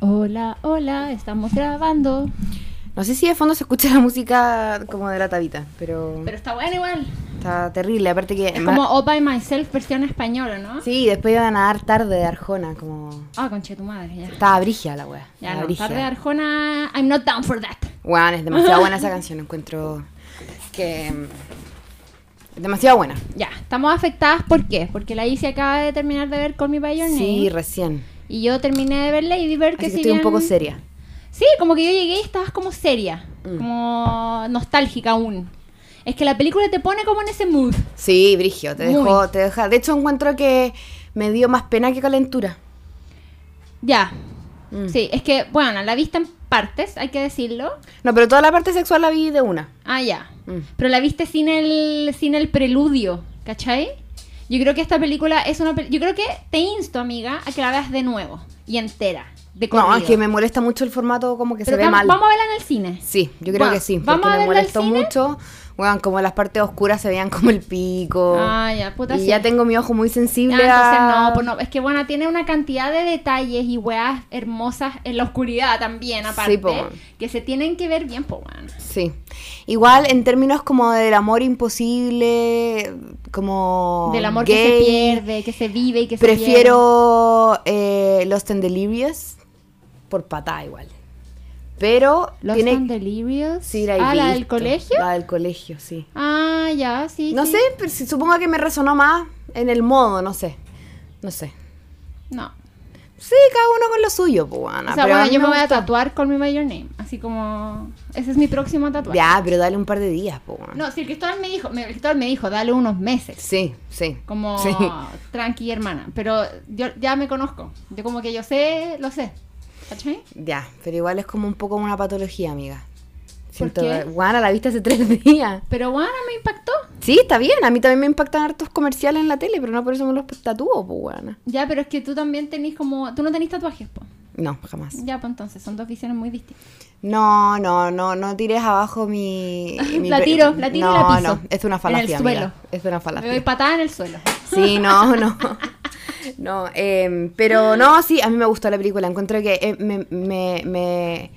Hola, hola, estamos grabando. No sé si de fondo se escucha la música como de la tabita, pero, Pero está bueno igual. está terrible. Aparte que. Es como All by Myself versión española, ¿no? Sí, después iban a dar tarde de Arjona, como. Ah, conche tu madre, ya. Estaba brigia la wea. Ya no, tarde de Arjona, I'm not down for that. Weón, es demasiado buena esa canción. Encuentro que. mm, Es demasiado buena. Ya, estamos afectadas, ¿por qué? Porque la Isi acaba de terminar de ver Call Me By Your Name. Sí, recién. Y yo terminé de ver Lady Bird, que Así que si estoy un poco seria. Sí, como que yo llegué y estabas como seria, Mm. como nostálgica aún. Es que la película te pone como en ese mood. Sí, Brigio, te dejó, te deja. De hecho, encuentro que me dio más pena que calentura. Ya. Mm. Sí, es que, bueno, la viste en partes, hay que decirlo. No, pero toda la parte sexual la vi de una. Ah, ya. Mm. Pero la viste sin el, sin el preludio, ¿cachai? Yo creo que esta película es una... Yo creo que te insto, amiga, a que la veas de nuevo y entera, de No, es que me molesta mucho el formato como que Pero se ve mal. vamos a verla en el cine. Sí, yo creo Bueno, que sí. ¿vamos Porque a me verla al molestó cine? Weón, como las partes oscuras se veían como el pico. Ah, ya, puta y sí. ya tengo mi ojo muy Ah, sensible entonces a... no, pues no, es que bueno, tiene una cantidad de detalles y weas hermosas en la oscuridad también, aparte, po, weón. que se tienen que ver bien, pues bueno. Sí. Igual en términos como del amor imposible, como Del amor gay, que se pierde, que se vive y que se Prefiero eh, Lost and Delirious por patá igual. Pero Los tiene... and Delirious. Sí, la he ah, la del colegio. La del colegio, sí. Ah, ya, sí. No sí. sé, pero supongo que me resonó más en el modo, no sé. No sé. No. Sí, cada uno con lo suyo, pues, bueno, o sea, bueno, yo me voy a tatuar Me By Your Name. Así como. Ese es mi próximo tatuaje. Ya, pero dale un par de días, pues, bueno. No, si el Cristóbal me dijo, me- el Cristóbal me dijo, dale unos meses. Sí, sí. Como Sí. tranqui, hermana. Pero yo ya me conozco. Yo como que yo sé, lo sé. ¿Cachai? Ya, pero igual es como un poco una patología, amiga. Siento, qué? Guana, la viste hace tres días. Pero bueno, me impactó. Sí, está bien. A mí también me impactan hartos comerciales en la tele, pero no por eso me los tatúo, pues, guana. Ya, pero es que tú también tenés como. Tú no tenés tatuajes, po. No, jamás. Ya, pues entonces, son dos visiones muy distintas. No, no, no, no tires abajo mi... mi La tiro, la tiro y no, la piso. No, es una En falacia, el suelo. amiga. Es una Me doy falacia. patada en el suelo. Sí, no, no. No, em, pero no, sí, a mí me gustó la película. Encuentro que eh, me, me, me,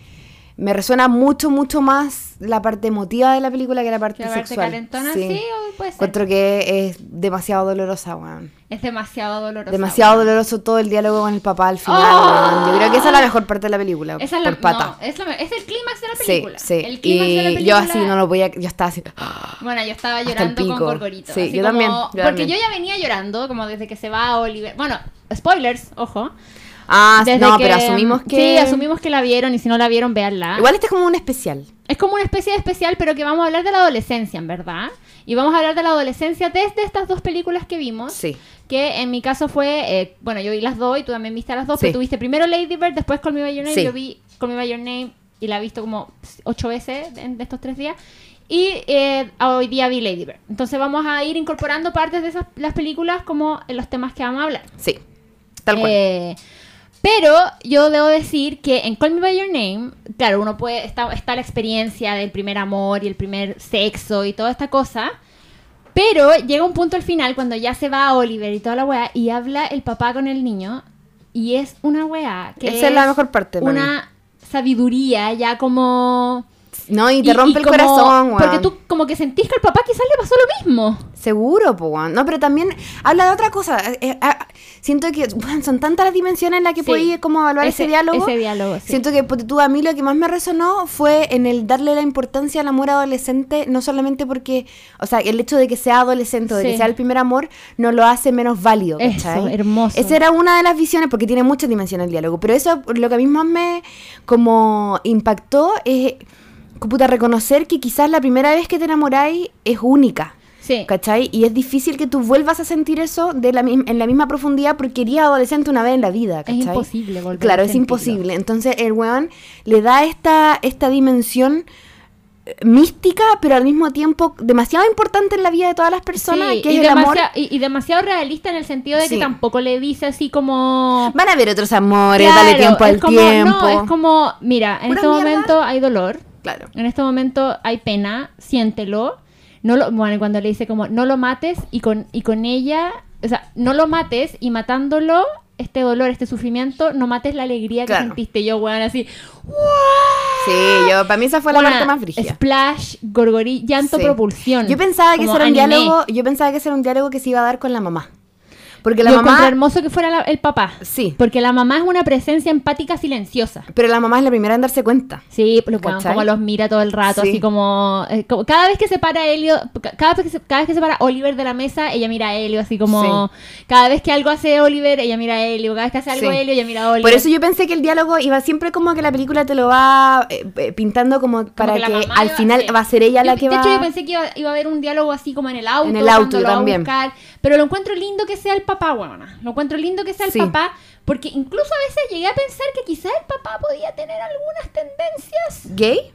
me resuena mucho, mucho más la parte emotiva de la película que la parte la parte sexual. calentona, sí, o puede ser. Encuentro que es demasiado dolorosa, weón. Es demasiado doloroso. Demasiado doloroso todo el diálogo con el papá al final, ¡Oh! weón. Yo creo que esa es la mejor parte de la película. Esa es, la, por pata. no, es, la- es el clímax de la sí, película. sí. El clímax de la Y película. yo así no lo podía, yo estaba así. Bueno, yo estaba llorando con. Gorgorito. Sí, yo como- también, yo porque también. yo ya venía llorando, como desde que se va Oliver. Bueno, spoilers, ojo. Ah, Desde no, que- pero asumimos que. Sí, asumimos que la vieron y si no la vieron, véanla. Igual este es como un especial. Es como una especie de especial, pero que vamos a hablar de la adolescencia, en verdad. Y vamos a hablar de la adolescencia desde estas dos películas que vimos. Sí. Que en mi caso fue, eh, bueno, yo vi las dos y tú también viste las dos, Sí. pero tú viste primero Lady Bird, después Call Me By Your Name. Sí. Yo vi Call Me By Your Name y la he visto como ocho veces en de estos tres días. Y eh, hoy día vi Lady Bird. Entonces vamos a ir incorporando partes de esas las películas como en los temas que vamos a hablar. Sí. Tal cual. Eh, pero yo debo decir que en Call Me By Your Name, claro, uno puede, está, está la experiencia del primer amor y el primer sexo y toda esta cosa, pero llega un punto al final cuando ya se va Oliver y toda la weá y habla el papá con el niño y es una weá que Esa es la mejor parte Una sabiduría ya como... No, y te y- rompe y el como- corazón, weón. Porque tú como que sentís que al papá quizás le pasó lo mismo. Seguro, po, weón. No, pero también habla de otra cosa. Eh, eh, ah, siento que weón, son tantas las dimensiones en las que Sí. como evaluar ese, Ese- diálogo. ese diálogo, sí. Siento que tú, a mí lo que más me resonó fue en el darle la importancia al amor adolescente, no solamente porque, o sea, el hecho de que sea adolescente o de Sí. que sea el primer amor, no lo hace menos válido. Eso, ¿cachai? hermoso. Esa era una de las visiones, porque tiene muchas dimensiones el diálogo. Pero eso, lo que a mí más me como impactó es, puta, reconocer que quizás la primera vez que te enamoráis es única. Sí. ¿Cachai? Y es difícil que tú vuelvas a sentir eso de la, en la misma profundidad porque eres adolescente una vez en la vida, Es ¿cachai? imposible volver Claro, a es imposible. Entonces el weón le da esta, esta dimensión eh, mística, pero al mismo tiempo demasiado importante en la vida de todas las personas, Sí, que y, es el amor. demasiado, y, y demasiado realista en el sentido de que Sí. tampoco le dice así como... Van a haber otros amores, Claro, dale tiempo es al como, tiempo. No, es como, mira, en este mierda. momento hay dolor, Claro. en este momento hay pena, siéntelo. No lo, bueno, cuando le dice como, no lo mates y con, y con ella, o sea, no lo mates y matándolo este dolor, este sufrimiento, no mates la alegría que sentiste. Yo, weón, así. Sí, yo, para mí esa fue la parte más brígida. Splash, gorgorí, llanto, Sí. propulsión. Yo pensaba que ese era un anime. diálogo, yo pensaba que ese era un diálogo que se iba a dar con la mamá. Porque la encontré mamá, hermoso que fuera la- el papá. sí, Porque la mamá es una presencia empática silenciosa. pero la mamá es la primera en darse cuenta. Sí, lo como los mira todo el rato, Sí. así como, eh, como- cada vez que se para Helio, ca- cada vez que se, cada vez que se para Oliver de la mesa, ella mira a Helio, así como cada vez que algo hace Oliver, ella mira a Helio, cada vez que hace algo Sí. Helio, ella mira a Oliver. Por eso yo pensé que el diálogo iba siempre como que la película te lo va eh, eh, pintando como para Como que, al final va a ser ella Yo- la que de va. hecho, yo pensé que iba, iba a haber un diálogo así como en el auto. En el auto, lo va a también. buscar. Pero lo encuentro lindo que sea el papá, weona. Lo encuentro lindo que sea el Sí. papá. Porque incluso a veces llegué a pensar que quizás el papá podía tener algunas tendencias. ¿Gay?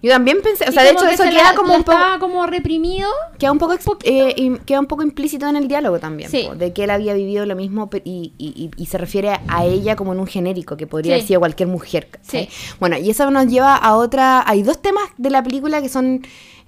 Yo también pensé, o sea, de hecho que eso se queda la- como la un poco como reprimido. queda un poco, eh, queda un poco implícito en el diálogo también, Sí. po, de que él había vivido lo mismo y, y- y- y se refiere a ella como en un genérico, que podría Sí. haber sido cualquier mujer. Sí. Bueno, y eso nos lleva a otra, hay dos temas de la película que son...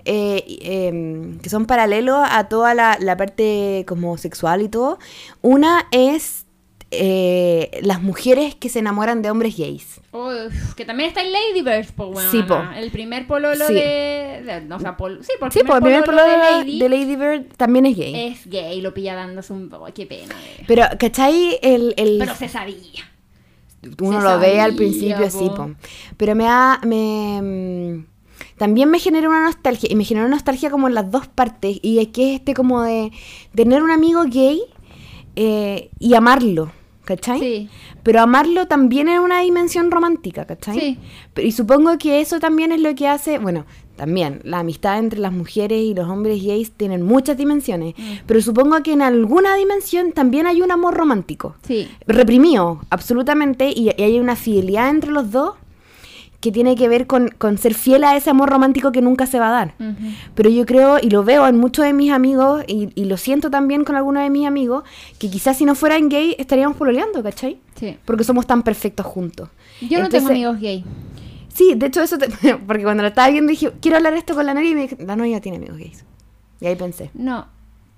eh, em, que son paralelos a toda la, la parte como sexual y todo. Una es eh, las mujeres que se enamoran de hombres gays. Uf, que también está en Ladybirds, po, weona. Sí, po. El primer pololo Sí. de, de- no, o sea, pol- sí, por Sí, el primer pololo pololo de Lady de Lady Bird también es gay. es gay, lo pilla dándose un... oh, qué pena. eh. Pero, ¿cachai? El, el, Pero se sabía. uno se lo ve al principio, sí, po. Pero me da. Me, también me genera una nostalgia. Y me genera una nostalgia como en las dos partes. Y es que es este como de tener un amigo gay eh, y amarlo. ¿Cachai? Sí. Pero amarlo también en una dimensión romántica, ¿cachai? Sí. Pero- y supongo que eso también es lo que hace, bueno, también la amistad entre las mujeres y los hombres gays tienen muchas dimensiones, Mm. pero supongo que en alguna dimensión también hay un amor romántico Sí. reprimido, absolutamente, y, y hay una fidelidad entre los dos que tiene que ver con, con ser fiel a ese amor romántico que nunca se va a dar. Pero yo creo, y lo veo en muchos de mis amigos, y, y lo siento también con algunos de mis amigos, que quizás si no fueran gay estaríamos pololeando, ¿cachai? Sí. Porque somos tan perfectos juntos. Yo no tengo amigos gay. Sí, de hecho eso, te- porque cuando lo estaba viendo dije, quiero hablar esto con la Nori y me dije, la Nori ya tiene amigos gays. Y ahí pensé, No.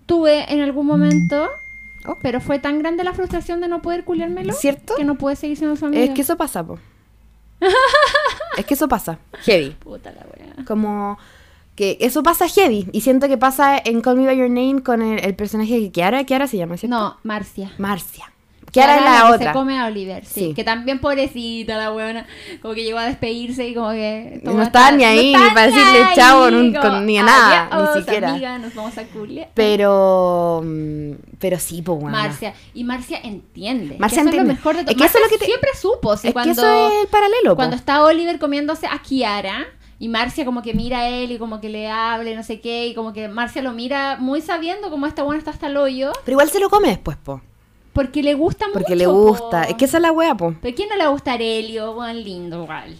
Tuve en algún momento, Oh. pero fue tan grande la frustración de no poder culiármelo ¿Cierto? que no pude seguir siendo su amiga. es que eso pasa, po. Es que eso pasa, heavy. Puta la wea. Como que eso pasa heavy. Y siento que pasa en Call Me By Your Name con el, el personaje de Kiara. Kiara se llama, ¿cierto? No, Marcia. Marcia. Kiara es la, que otra. se come a Oliver, sí. Sí. Que también pobrecita la buena. Como que llegó a despedirse y como que... No estaba ni ahí, ni para decirle chao, nun- con- ni a nada, ni "Adiós, siquiera". amiga, nos vamos a culiar. Pero. mm, Pero sí, pues bueno. Marcia. Y Marcia entiende. Marcia que eso entiende. Es lo mejor de todo. Es que eso es lo Marcia que te- siempre supo. es cuando, que eso es el paralelo, po. Cuando está Oliver comiéndose a Kiara y Marcia como que mira a él y como que le habla y no sé qué y como que Marcia lo mira muy sabiendo como esta buena está hasta el hoyo Pero igual se lo come después, po. Porque le gusta Porque mucho. le gusta. po. Es que esa es la wea, po. ¿Pero quién no le va a gustar Helio? Buen lindo igual.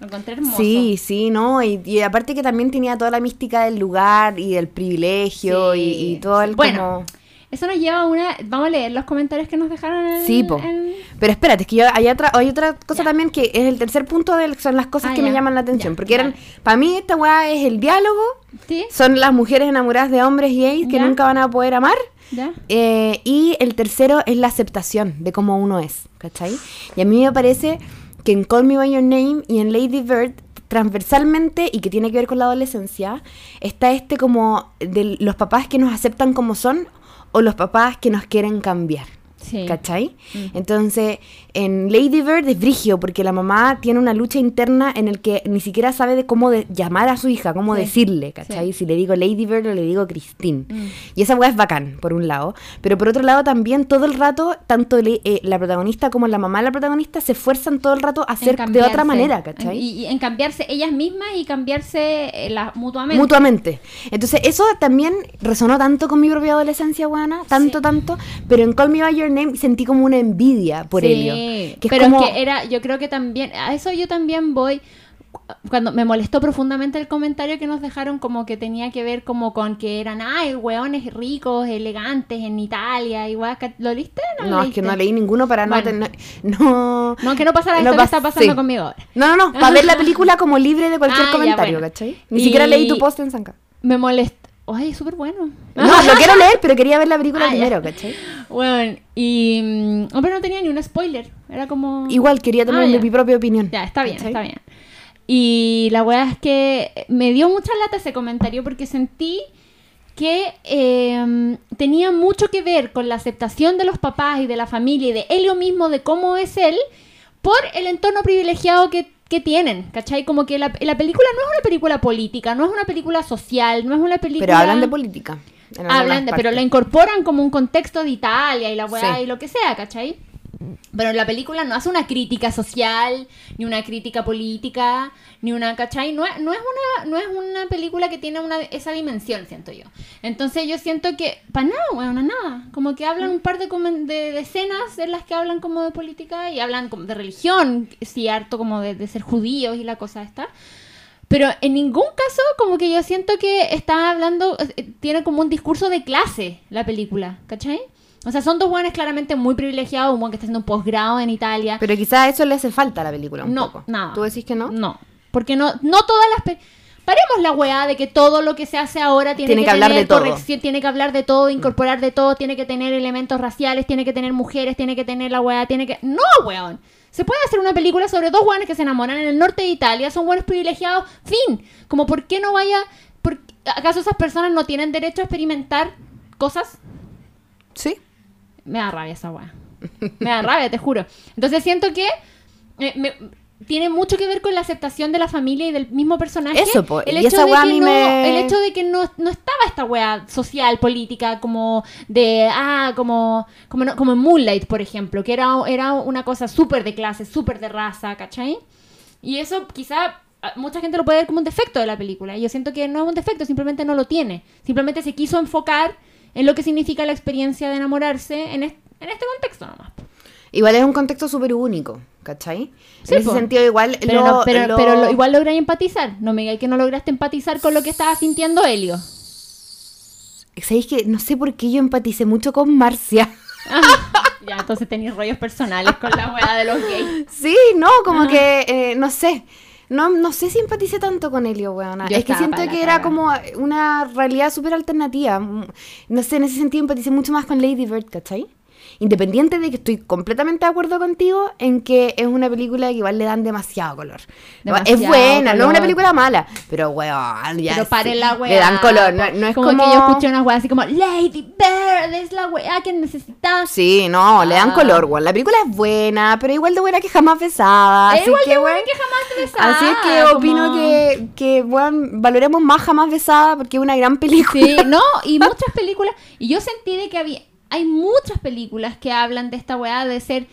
Lo encontré hermoso. Sí, sí, ¿no? Y, y aparte que también tenía toda la mística del lugar y del privilegio Sí, y, y todo el Bueno, como... Eso nos lleva a una... Vamos a leer los comentarios que nos dejaron en... Sí, po. en- Pero espérate, es que yo, hay, otra, hay otra cosa también que es el tercer punto de son las cosas Ah, que me llaman la atención. Porque eran, para mí esta weá es el diálogo, ¿Sí? son las mujeres enamoradas de hombres gays que nunca van a poder amar. Eh, y el tercero es la aceptación de cómo uno es, ¿cachai? Y a mí me parece que en Call Me By Your Name y en Lady Bird, transversalmente, y que tiene que ver con la adolescencia, está este como de los papás que nos aceptan como son o los papás que nos quieren cambiar. Sí. ¿Cachai? Mm. Entonces, en Lady Bird es brigio, porque la mamá tiene una lucha interna en el que ni siquiera sabe de cómo de- llamar a su hija, cómo Sí. decirle, ¿cachai? Sí. Si le digo Lady Bird o le digo Christine. Mm. Y esa weá es bacán, por un lado. Pero por otro lado, también todo el rato, tanto le- eh, la protagonista como la mamá de la protagonista se esfuerzan todo el rato a ser de otra manera, ¿cachai? Y, y en cambiarse ellas mismas y cambiarse eh, la- mutuamente. Mutuamente. Entonces, eso también resonó tanto con mi propia adolescencia, buena, tanto, tanto. Pero en Call Me By Your Name sentí como una envidia por sí, Helio. Que es pero como- es que era, yo creo que también, a eso yo también voy, cuando me molestó profundamente el comentario que nos dejaron como que tenía que ver como con que eran, ay, hueones ricos, elegantes en Italia, igual, ¿lo leíste? ¿No, No, lo es que no leíste? leí ninguno para no, Bueno. ten- no... No, que no pasara No esto que pas- está pasando sí. conmigo ahora. No, no, no, para ver la película como libre de cualquier Ah, ya, comentario, bueno. ¿cachai? Ni Y- siquiera leí tu post en Sanka. Me molesta. Ay, súper bueno. No, lo quiero leer, pero quería ver la película Ah, primero, ¿cachai? Bueno, y. mm, Hombre, no tenía ni un spoiler. Era como. Igual quería tener Ah, mi propia opinión. Ya, está bien, ¿cachai? está bien. Y la weá es que me dio mucha lata ese comentario porque sentí que eh, tenía mucho que ver con la aceptación de los papás y de la familia y de Helio mismo, de cómo es él, por el entorno privilegiado que, que tienen, ¿cachai? Como que la, la película no es una película política, no es una película social, no es una película... Pero hablan de política. Hablan de, pero la incorporan como un contexto de Italia y la weá Sí. y lo que sea, ¿cachai? Pero la película no hace una crítica social, ni una crítica política, ni una, ¿cachai? No, no, es, una, no es una película que tiene una, esa dimensión, siento yo. Entonces yo siento que, para nada, bueno, nada. Como que hablan un par de, de, de escenas en las que hablan como de política y hablan como de religión, sí, harto como de, de ser judíos y la cosa esta. Pero en ningún caso como que yo siento que está hablando, eh, tiene como un discurso de clase la película, ¿cachai? O sea, son dos buenos claramente muy privilegiados, un buen que está haciendo un posgrado en Italia. Pero quizás eso le hace falta a la película un no, poco. nada. ¿Tú decís que no? No, porque no, no todas las... pe- Paremos la weá de que todo lo que se hace ahora tiene, Tiene que, que hablar tener de todo. corrección, tiene que hablar de todo, incorporar de todo, tiene que tener elementos raciales, tiene que tener mujeres, tiene que tener la weá, tiene que... No, weón. Se puede hacer una película sobre dos weones que se enamoran en el norte de Italia, son buenos privilegiados, fin. Como, ¿por qué no vaya... por- ¿Acaso esas personas no tienen derecho a experimentar cosas? Sí. Me da rabia esa weá. Me da rabia, te juro. Entonces siento que eh, me- tiene mucho que ver con la aceptación de la familia y del mismo personaje. Eso, po, el hecho, esa de a que mí no, me- el hecho de que no, no estaba esta weá social, política, como de, ah, como, como, no- como en Moonlight, por ejemplo, que era, era una cosa súper de clase, súper de raza, ¿cachai? Y eso quizá ah, mucha gente lo puede ver como un defecto de la película. Y yo siento que no es un defecto, simplemente no lo tiene. Simplemente se quiso enfocar en lo que significa la experiencia de enamorarse en, est- en este contexto nomás. Igual es un contexto súper único, ¿cachai? Sí, en ese po. sentido, igual. Pero, lo- no- pero, lo- pero lo- igual logras empatizar. No me digas que no lograste empatizar con lo que estaba sintiendo Helio. ¿Sabéis que no sé por qué yo empaticé mucho con Marcia? ya, entonces tenéis rollos personales con la weá de los gays. Sí, no, como que, eh, no sé. No, no sé si empaticé tanto con Helio, weona. Yo Es que siento que era como una realidad súper alternativa. No sé, en ese sentido empaticé mucho más con Lady Bird, ¿cachai? Independiente de que estoy completamente de acuerdo contigo en que es una película que igual le dan demasiado color. Demasiado es buena, no es una color. película mala, pero weón, ya Pero paren la weá. Le dan color, no, no es como, como... que yo escuché unas weas así como Lady Bird es la weá que necesitas. Sí, no, le dan Ah. color, weón. La película es buena, pero igual de buena que jamás besada. Es Así igual que, de buena que jamás besaba, Así es que opino como- que, que weón, valoremos más jamás besada porque es una gran película. Sí, no, y muchas películas. Y yo sentí de que había. Hay muchas películas que hablan de esta weá de ser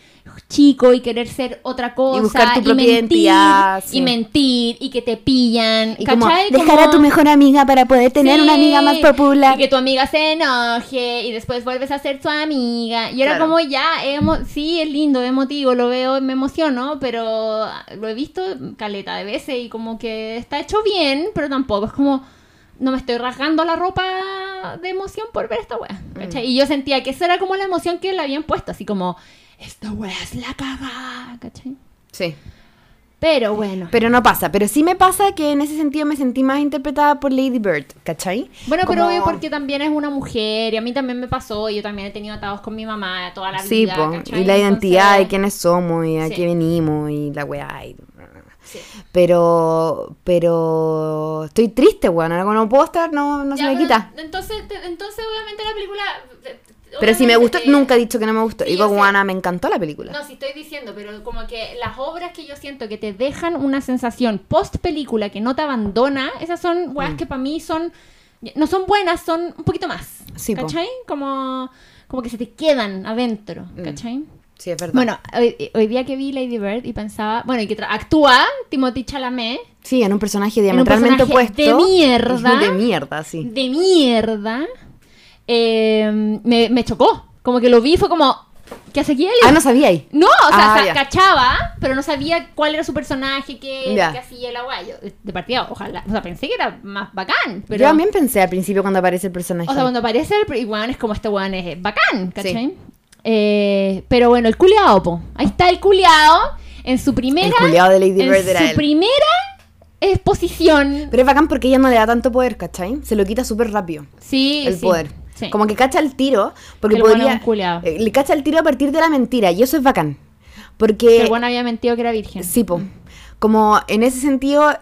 chico y querer ser otra cosa. buscar tu propia mentir, identidad, sí. Y mentir, y que te pillan. Y como dejar a tu mejor amiga para poder tener una amiga más popular. Y que tu amiga se enoje y después vuelves a ser tu amiga. Y era Claro. como ya, emo- sí, es lindo, es emotivo, lo veo, me emociono, pero lo he visto caleta de veces y como que está hecho bien, pero tampoco es como no me estoy rasgando la ropa de emoción por ver esta wea. ¿cachai? Y yo sentía que esa era como la emoción que le habían puesto, así como, esta wea es la cagada, ¿cachai? Sí. Pero bueno. Pero no pasa. Pero sí me pasa que en ese sentido me sentí más interpretada por Lady Bird, ¿cachai? Bueno, pero obvio porque también es una mujer y a mí también me pasó, yo también he tenido atados con mi mamá toda la Sí, vida. ¿cachai? y la identidad de quiénes somos y a Sí. qué venimos y la weá. y- sí. Pero, pero estoy triste, weón. Como no puedo estar, no, no se me quita. Entonces, te- entonces obviamente la película... eh, Pero si me gustó, nunca he dicho que no me gustó. sí, Digo. Juana, me encantó la película. No, sí estoy diciendo, pero como que las obras que yo siento que te dejan una sensación post película que no te abandona, esas son Mm. weas que para mí son no son buenas, son un poquito más. Sí, po. ¿Cachai? Como, como que se te quedan adentro, Mm. ¿cachai? Sí, es verdad. Bueno, hoy, hoy día que vi Lady Bird y pensaba, bueno, y que actúa Timothy Chalamet sí, en un personaje un diametralmente personaje opuesto. de mierda. De mierda, sí. de mierda, eh, me, me chocó. Como que lo vi, fue como, ¿qué hace aquí? Ah, no sabía ahí. No, o sea, Ah, cachaba, pero no sabía cuál era su personaje, qué, hacía el aguayo. De partida, ojalá, o sea, pensé que era más bacán, pero... Yo también pensé al principio cuando aparece el personaje. O sea, cuando aparece el y weón es como este weón es bacán, ¿cachai? Eh, pero bueno, el culiao, po. Ahí está el culiao en su primera... el culiado de Lady en Bird era su él. primera exposición. Pero es bacán porque ella no le da tanto poder, ¿cachai? Se lo quita súper rápido. Sí, el sí, poder. sí. Como que cacha el tiro, porque El bueno podría... culiao. eh, le cacha el tiro a partir de la mentira, y eso es bacán. Que Porque... el bueno había mentido que era virgen. Sí, po. Como en ese sentido,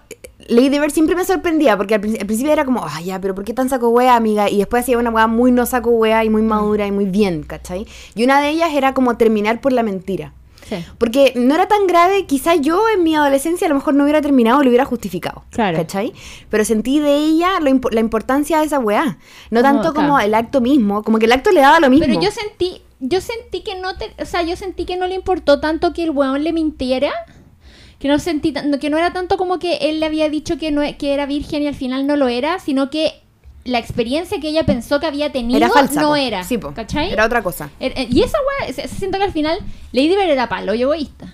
Lady Bird siempre me sorprendía, porque al, prin- al principio era como, ay, ya, pero ¿por qué tan saco wea, amiga? Y después hacía una wea muy no saco wea y muy madura y muy bien, ¿cachai? Y una de ellas era como terminar por la mentira. Sí. Porque no era tan grave, quizás yo en mi adolescencia a lo mejor no hubiera terminado o lo hubiera justificado. Claro. ¿Cachai? Pero sentí de ella lo la importancia de esa weá. No Como, tanto como claro. el acto mismo, como que el acto le daba lo mismo. Pero yo sentí, yo sentí que no te, o sea, yo sentí que no le importó tanto que el weón le mintiera. Que no sentí que no era tanto como que él le había dicho que no e- que era virgen y al final no lo era, sino que la experiencia que ella pensó que había tenido era falsa. no po. era. Sí, po. ¿Cachai? Era otra cosa. Er- er- Y esa weá, se- que al final Lady Bird era palo y egoísta.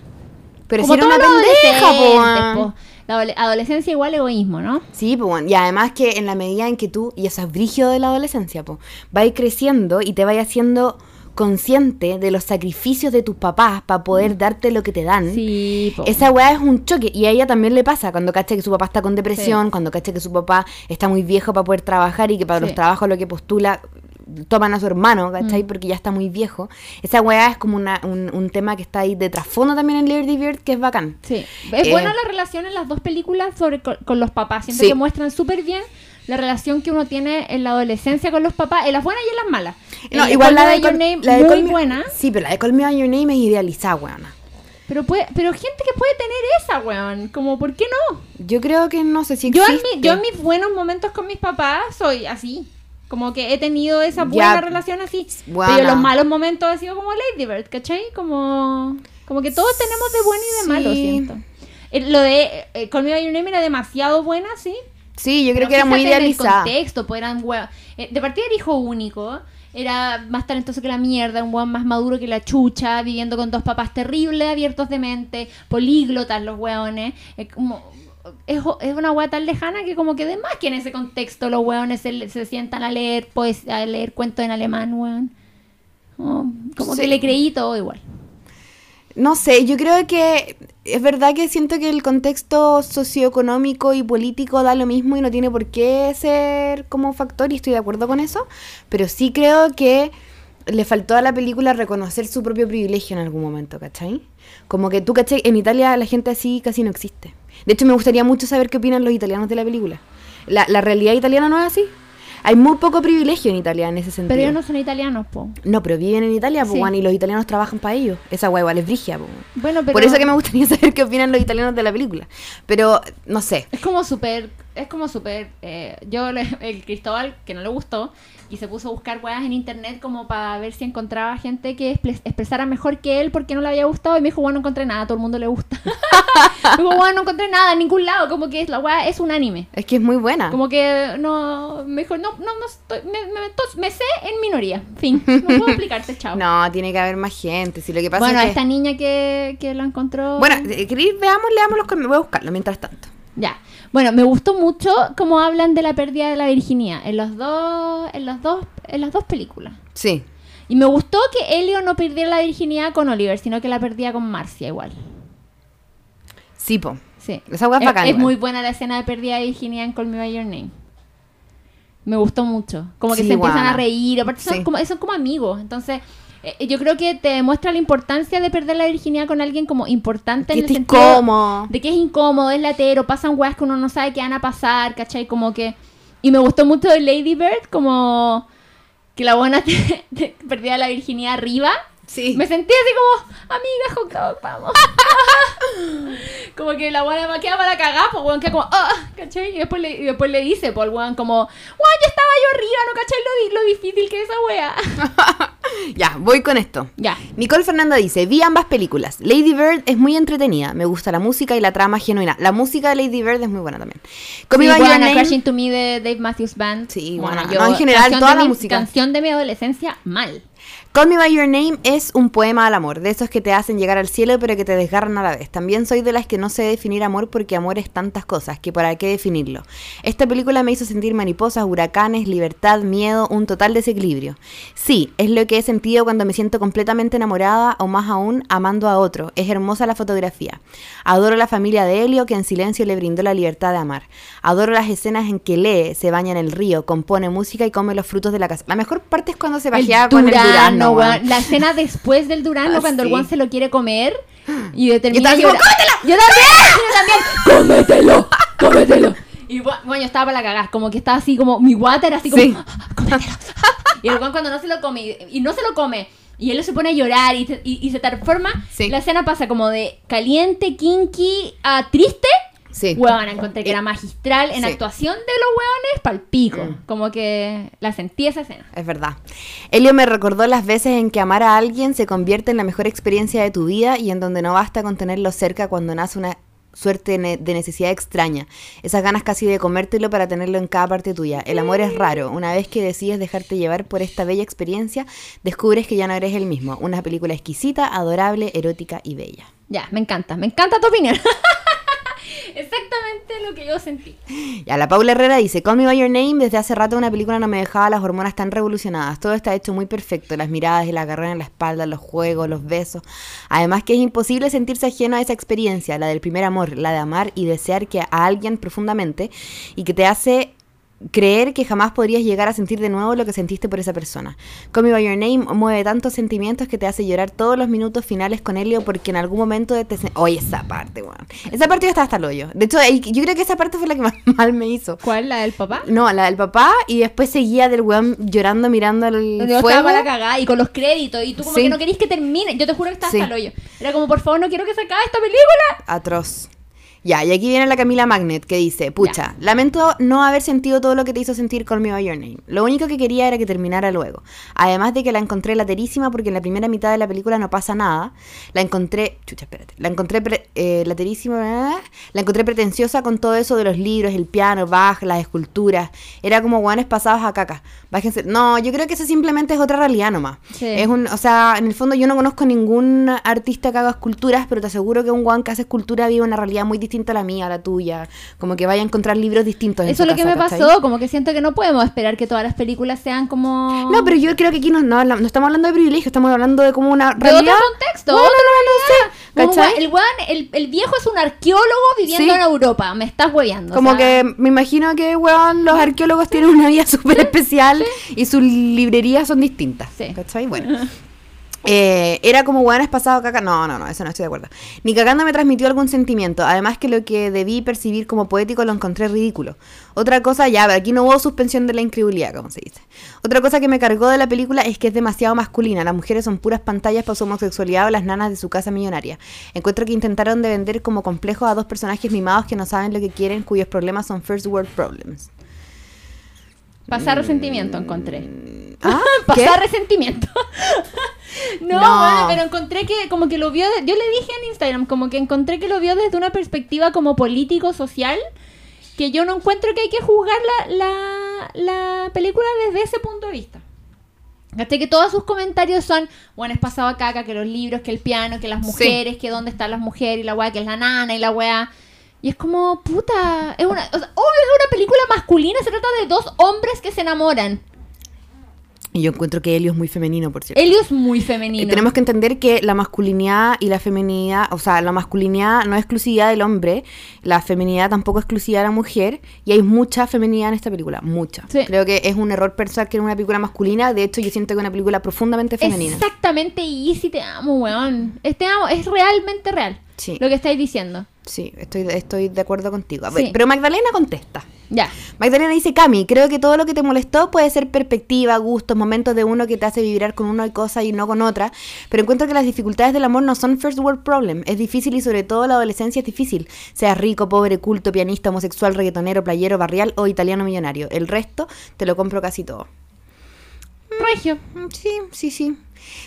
Pero Como si era una pendeja, po. po. La adole- adolescencia igual egoísmo, ¿no? Sí, pues, bueno, y además que en la medida en que tú, y eso es brígido de la adolescencia, pues, vas creciendo y te vas haciendo consciente de los sacrificios de tus papás para poder darte lo que te dan. Sí. Esa weá es un choque y a ella también le pasa cuando cacha que su papá está con depresión, cuando cacha que su papá está muy viejo para poder trabajar y que para Sí. los trabajos lo que postula toman a su hermano, ¿cachai? Mm. Porque ya está muy viejo. Esa weá es como una- un, un tema que está ahí de trasfondo también en Liberty Bird que es bacán. Sí. Es Eh, buena la relación en las dos películas sobre co- con, los papás. Siento Sí. que muestran súper bien la relación que uno tiene en la adolescencia con los papás, en las buenas y en las malas. No, Eh, igual la de, Your Name, la de muy buena. Sí, pero la de Call Me By Your Name es idealizada, weona. Pero puede, pero gente que puede tener esa, weón. Como, ¿por qué no? Yo creo que no sé si Yo en, existe. mi- yo en mis buenos momentos con mis papás soy así. Como que he tenido esa Ya. buena relación así. Buena. Pero los malos momentos han sido como Lady Bird, ¿cachai? Como, como que todos tenemos de bueno y de malo, Sí. siento. Eh, Lo de eh, Call Me By Your Name era demasiado buena, sí. Sí, yo creo que era muy fíjate en el idealizada. contexto, pues eran hue- eh, De partida era hijo único. Era más talentoso que la mierda, un weón más maduro que la chucha, viviendo con dos papás terribles, abiertos de mente, políglotas los weones. Es como. Es, es una weá tan lejana que como que de más que en ese contexto los weones se, se sientan a leer pues a leer cuentos en alemán, weón. Como, como Sí. que le creí todo igual. No sé, yo creo que es verdad que siento que el contexto socioeconómico y político da lo mismo y no tiene por qué ser como factor y estoy de acuerdo con eso, pero sí creo que le faltó a la película reconocer su propio privilegio en algún momento, ¿cachai? Como que tú, ¿cachai? En Italia la gente así casi no existe. De hecho, me gustaría mucho saber qué opinan los italianos de la película. La, la realidad italiana no es así. Hay muy poco privilegio en Italia en ese sentido. Pero ellos no son italianos, po. No, pero viven en Italia, po, Sí. y los italianos trabajan para ellos. Esa guay igual es brigia, po. Bueno, pero Por eso que me gustaría saber qué opinan los italianos de la película. Pero, no sé. Es como súper, es como súper, eh, yo, le- el Cristóbal, que no le gustó, y se puso a buscar weas en internet como para ver si encontraba gente que expres- expresara mejor que él porque no le había gustado, y me dijo, bueno, no encontré nada, a todo el mundo le gusta. me dijo, bueno, no encontré nada en ningún lado, como que es, la wea es un anime. Es que es muy buena. Como que no, me dijo, no, no, no estoy, me, me, sé en minoría, fin, no puedo explicarte, chao. No, tiene que haber más gente. Si lo que pasa bueno, es que... esta niña que, que la encontró... Bueno, eh, ¿queréis? veamos, leamos los comentarios. Voy a buscarlo mientras tanto. Ya. Bueno, me gustó mucho cómo hablan de la pérdida de la virginidad en los dos, en los dos, en las dos películas. Sí. Y me gustó que Helio no perdiera la virginidad con Oliver, sino que la perdía con Marcia igual. Sí, po. Sí. Esa es bacán es muy buena la escena de pérdida de virginidad en Call Me By Your Name. Me gustó mucho. Como que Sí, se empiezan a reír. Aparte son, Sí. como, son como amigos. Entonces, yo creo que te demuestra la importancia de perder la virginidad con alguien como importante Que en el sentido incómodo. de que es incómodo, es latero, pasan weas que uno no sabe qué van a pasar, ¿cachai? Como que... Y me gustó mucho de Lady Bird, como que la buena te- te perdía la virginidad arriba. Sí. Me sentí así como, amiga, dog, vamos. como que la buena me queda para cagar, pues weón, queda como, ah, ¿cachai? Y después le, y después le dice, pues weón, como, weón, yo estaba yo arriba, ¿no cachai lo, lo difícil que es esa wea? Ya, voy con esto. ya. Nicole Fernanda dice, vi ambas películas. Lady Bird es muy entretenida. Me gusta la música y la trama genuina. La música de Lady Bird es muy buena también. Sí, Name- Crashing to Me de Dave Matthews Band. Sí, Bueno, buena. No, en general, toda la mi- música. Canción de mi adolescencia, mal. Call Me By Your Name es un poema al amor, de esos que te hacen llegar al cielo pero que te desgarran a la vez. También soy de las que no sé definir amor porque amor es tantas cosas, que para qué definirlo. Esta película me hizo sentir mariposas, huracanes, libertad, miedo, un total desequilibrio. Sí, es lo que he sentido cuando me siento completamente enamorada o más aún amando a otro. Es hermosa la fotografía. Adoro la familia de Helio que en silencio le brindó la libertad de amar. Adoro las escenas en que lee, se baña en el río, compone música y come los frutos de la casa. La mejor parte es cuando se bajea con el durano. Weón. La escena después del durano, Ah, cuando el sí. guan se lo quiere comer y determina. Yo también, yo también. ¡Cómetelo! ¡Cómetelo! Y bueno, yo estaba para la cagada, como que estaba así como, mi water así como, Sí. "Ah, cómetelo. Y el guan cuando no se lo come, y- no se lo come, y él se pone a llorar y, se- y- y se transforma, Sí. la escena pasa como de caliente, kinky, a triste. Sí. Huevona, encontré que era magistral en Sí. actuación de los hueones pal pico. Mm. Como que la sentí esa escena. Es verdad. Elio me recordó las veces en que amar a alguien se convierte en la mejor experiencia de tu vida y en donde no basta con tenerlo cerca cuando nace una suerte de necesidad extraña. Esas ganas casi de comértelo para tenerlo en cada parte tuya. El amor es raro. Una vez que decides dejarte llevar por esta bella experiencia, descubres que ya no eres el mismo. Una película exquisita, adorable, erótica y bella. Ya, me encanta, me encanta tu opinión. Exactamente lo que yo sentí. Ya, la Paula Herrera dice, Call Me By Your Name, desde hace rato una película no me dejaba las hormonas tan revolucionadas. Todo está hecho muy perfecto, las miradas y la carrera en la espalda, los juegos, los besos. Además que es imposible sentirse ajeno a esa experiencia, la del primer amor, la de amar y desear que a alguien profundamente y que te hace creer que jamás podrías llegar a sentir de nuevo lo que sentiste por esa persona. Call Me By Your Name mueve tantos sentimientos que te hace llorar todos los minutos finales con Helio porque en algún momento de te... Oye, esa parte, weón. Esa parte yo estaba hasta el hoyo. De hecho, yo creo que esa parte fue la que más mal me hizo. ¿Cuál? ¿La del papá? No, la del papá y después seguía del weón llorando mirando el Yo fuego. estaba la cagada y con los créditos y tú como Sí. que no querís que termine. Yo te juro que estaba Sí. hasta el hoyo. Era como, por favor, no quiero que se acabe esta película. Atroz. Ya, y aquí viene la Camila Magnet que dice, pucha, lamento no haber sentido todo lo que te hizo sentir Call Me By Your Name. Lo único que quería era que terminara luego. Además de que la encontré laterísima porque en la primera mitad de la película no pasa nada. La encontré, chucha, espérate, la encontré pre- eh, laterísima, ¿eh? la encontré pretenciosa con todo eso de los libros, el piano, Bach, las esculturas. Era como guanes pasados a caca. Bájense. No, yo creo que eso simplemente es otra realidad nomás. Sí. Es un, o sea, en el fondo yo no conozco ningún artista que haga esculturas, pero te aseguro que un guan que hace escultura vive una realidad muy distinta a la mía, a la tuya. Como que vaya a encontrar libros distintos. en Eso es lo que me ¿cachai? pasó. Como que siento que no podemos esperar que todas las películas sean como... No, pero yo creo que aquí no, no, no estamos hablando de privilegio, estamos hablando de como una De realidad. otro contexto. Bueno, no, no sé, ¿cachai? el, el, el viejo es un arqueólogo viviendo Sí. en Europa. Me estás hueveando. Como o sea, que me imagino que, weón, los arqueólogos tienen una vida súper especial y sus librerías son distintas. Sí. ¿Cachai? Bueno. Eh, era como weones pasado caca. No, no, no, eso no estoy de acuerdo. Ni cagando me transmitió algún sentimiento. Además que lo que debí percibir como poético lo encontré ridículo. Otra cosa, ya, aquí no hubo suspensión de la incredulidad, como se dice. Otra cosa que me cargó de la película es que es demasiado masculina. Las mujeres son puras pantallas para su homosexualidad o las nanas de su casa millonaria. Encuentro que intentaron de vender como complejos a dos personajes mimados que no saben lo que quieren, cuyos problemas son first world problems. Pasar resentimiento encontré. ¿Ah? Pasar resentimiento. no, pero encontré que como que lo vio, de- yo le dije en Instagram, como que encontré que lo vio desde una perspectiva como político-social, que yo no encuentro que hay que juzgar la, la, la película desde ese punto de vista. ¿Cachai? Que todos sus comentarios son, bueno, es pasado a caca, que los libros, que el piano, que las mujeres, que dónde están las mujeres, y la weá, que es la nana, y la weá. Y es como, puta, es una, o sea, obvio es una película masculina, se trata de dos hombres que se enamoran. Y yo encuentro que Helio es muy femenino, por cierto. Helio es muy femenino. tenemos que entender que la masculinidad y la feminidad, o sea, la masculinidad no es exclusividad del hombre, la feminidad tampoco es exclusividad de la mujer, y hay mucha feminidad en esta película, mucha. Sí. Creo que es un error pensar que es una película masculina, de hecho yo siento que es una película profundamente femenina. Exactamente, y si te amo, weón. Este amo, es realmente real. Sí. Lo que estáis diciendo. Sí, estoy, estoy de acuerdo contigo. A Sí. ver, Pero Magdalena contesta. Ya. Magdalena dice, Cami, creo que todo lo que te molestó puede ser perspectiva, gustos, momentos de uno que te hace vibrar con una cosa y no con otra, pero encuentro que las dificultades del amor no son first world problem, es difícil y sobre todo la adolescencia es difícil, seas rico, pobre, culto, pianista, homosexual, reggaetonero, playero, barrial o italiano millonario, el resto te lo compro casi todo. Regio. Mm, Sí, sí, sí.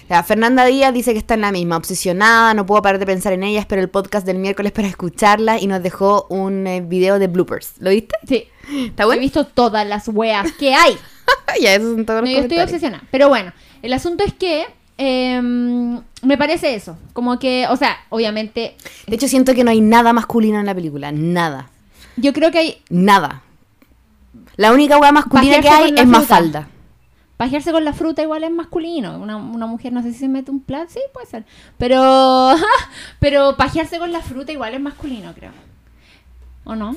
La Fernanda Díaz dice que está en la misma, obsesionada, no puedo parar de pensar en ellas, pero el podcast del miércoles para escucharla y nos dejó un eh, video de bloopers. ¿Lo viste? Sí. ¿Está He bueno? visto todas las weas que hay. ya, esos son todos No, los yo estoy obsesionada. Pero bueno, El asunto es que em, me parece eso. Como que, o sea, obviamente, De hecho, siento que no hay nada masculino en la película. Nada. yo creo que hay. Nada. La única hueá masculina que hay es más fruta. falda. Pajearse con la fruta igual es masculino. Una, una mujer no sé si se mete un plato, sí, puede ser. Pero, pero pajearse con la fruta igual es masculino, creo. ¿O no?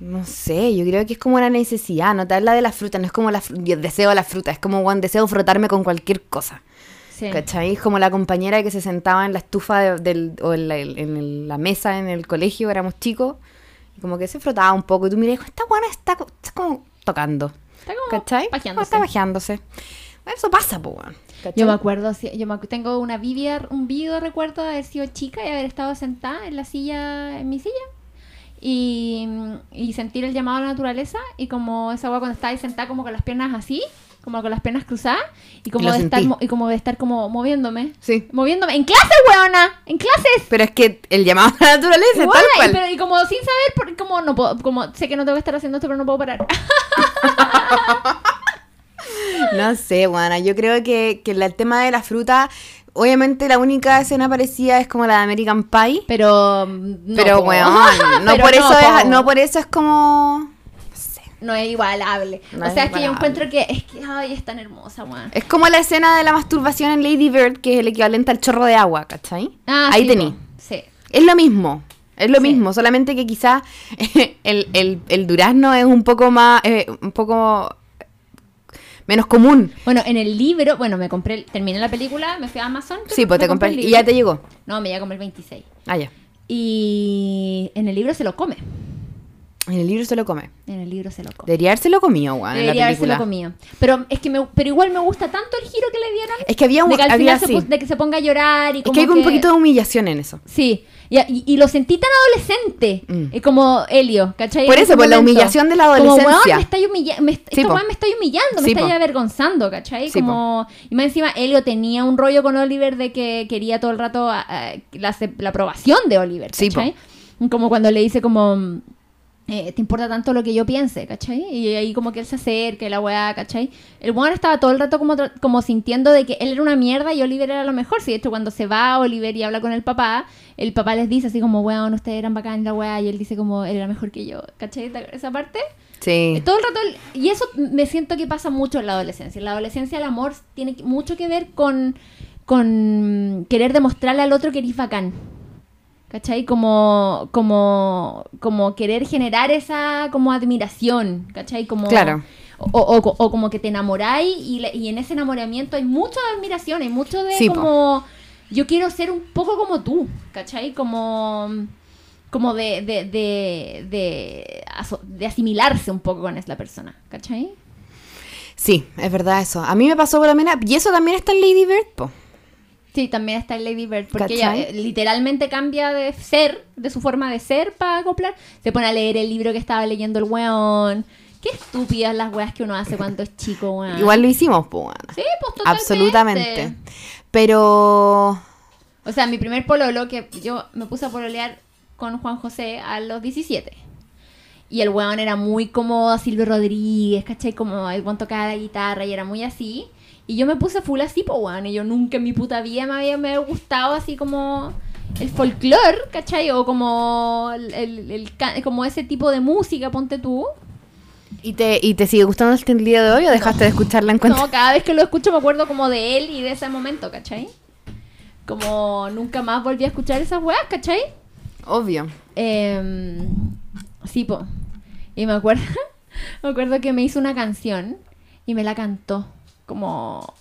No sé, yo creo que es como una necesidad. No habla de la fruta, no es como la yo deseo la fruta, es como, bueno, deseo frotarme con cualquier cosa. Sí. ¿Cachai? Como la compañera que se sentaba en la estufa de- del, o en, la, en la mesa en el colegio, éramos chicos, y como que se frotaba un poco. Y tú miras, esta buena está, está como tocando. Está como ¿Cachai? pajeándose. Está pajeándose. Bueno, eso pasa, pues. Yo me acuerdo, yo me tengo una vivia, un vívido recuerdo de haber sido chica y haber estado sentada en la silla, en mi silla, y, y sentir el llamado a la naturaleza, y como esa agua cuando estaba ahí sentada como con las piernas así, como con las piernas cruzadas, y como lo de estar sentí. y como de estar como moviéndome. Sí. Moviéndome. ¡En clases, weona! ¡En clases! Pero es que el llamado a la naturaleza, Igual, tal y, cual. pero, y como sin saber, por- como no puedo, como sé que no tengo que estar haciendo esto, pero no puedo parar. No sé, buena. Yo creo que, que el tema de la fruta, obviamente la única escena parecida es como la de American Pie. Pero, mm, no, pero, weón, no Pero por eso po. es, no por eso es como. No es igualable. No o sea, es que yo encuentro que es que, ay, es tan hermosa, weón. Es como la escena de la masturbación en Lady Bird, que es el equivalente al chorro de agua, ¿cachai? Ah, Ahí sí, tení. Sí. Es lo mismo. Es lo Sí. mismo, solamente que quizás el, el, el durazno es un poco más, eh, un poco menos común. Bueno, en el libro, bueno, me compré, terminé la película, me fui a Amazon. Sí, pues te compré el y ya te llegó. No, me llega como el 26. Ah, ya. Y en el libro se lo come. En el libro se lo come. En el libro se lo come. Debería habérselo comido, weón, Debería haberse lo comido. Pero es que me, pero igual me gusta tanto el giro que le dieron. Es que había un de que al había final se, sí. de que se ponga a llorar y Es como que hay un poquito de humillación en eso. Sí, y, y- y lo sentí tan adolescente, Mm. eh, como Helio, ¿cachai? Por eso, por la humillación de la Como, weón, adolescencia. me está humilla- me, Sí, me está humillando, me está avergonzando, ¿cachai? Como, y más encima, Helio tenía un rollo con Oliver de que quería todo el rato ah, ah, la, la aprobación de Oliver, Sí, ¿cachai? Como cuando le dice como... eh, te importa tanto lo que yo piense, ¿cachai? Y ahí como que él se acerca y la weá, ¿cachai? El weón estaba todo el rato como, como sintiendo de que él era una mierda y Oliver era lo mejor. Si de hecho cuando se va Oliver y habla con el papá, el papá les dice así como, weón, ustedes eran bacán la weá, y él dice como, él era mejor que yo, ¿cachai? ¿Te- Esa parte. Sí. Todo el rato, y eso me siento que pasa mucho en la adolescencia. En la adolescencia el amor tiene mucho que ver con, con querer demostrarle al otro que eres bacán. ¿Cachai? Como, como, como querer generar esa como admiración, ¿cachai? Como, Claro. O, o- o como que te enamoráis y, y en ese enamoramiento hay mucho de admiración, hay mucho de Sí, po. como, yo quiero ser un poco como tú, ¿cachai? Como, como de, de, de, de, de asimilarse un poco con esa persona, ¿cachai? Sí, es verdad eso. A mí me pasó por la mena. Y eso también está en Lady Bird, po. Sí, también está en Lady Bird, porque ¿Cachai? ella eh, literalmente cambia de ser, de su forma de ser para acoplar. Se pone a leer el libro que estaba leyendo el weón. Qué estúpidas las weas que uno hace cuando es chico, weón. Igual lo hicimos, weona. Sí, pues totalmente. Absolutamente. Pero. O sea, mi primer pololo, que yo me puse a pololear con Juan José a los 17. Y el weón era muy como Silvio Rodríguez, ¿cachai? Como el weón tocaba la guitarra y era muy así. Y yo me puse full así, pues weón. Y yo nunca en mi puta vida me había, me había gustado así como el folclore, ¿cachai? O como, el, el- como ese tipo de música, ponte tú. ¿Y te, ¿Y te sigue gustando hasta el día de hoy o dejaste de escucharla en cuenta? No, cada vez que lo escucho me acuerdo como de él y de ese momento, ¿cachai? Como nunca más volví a escuchar esas weas, ¿cachai? Obvio. Eh, sí, po. Y me acuerdo, me acuerdo que me hizo una canción y me la cantó como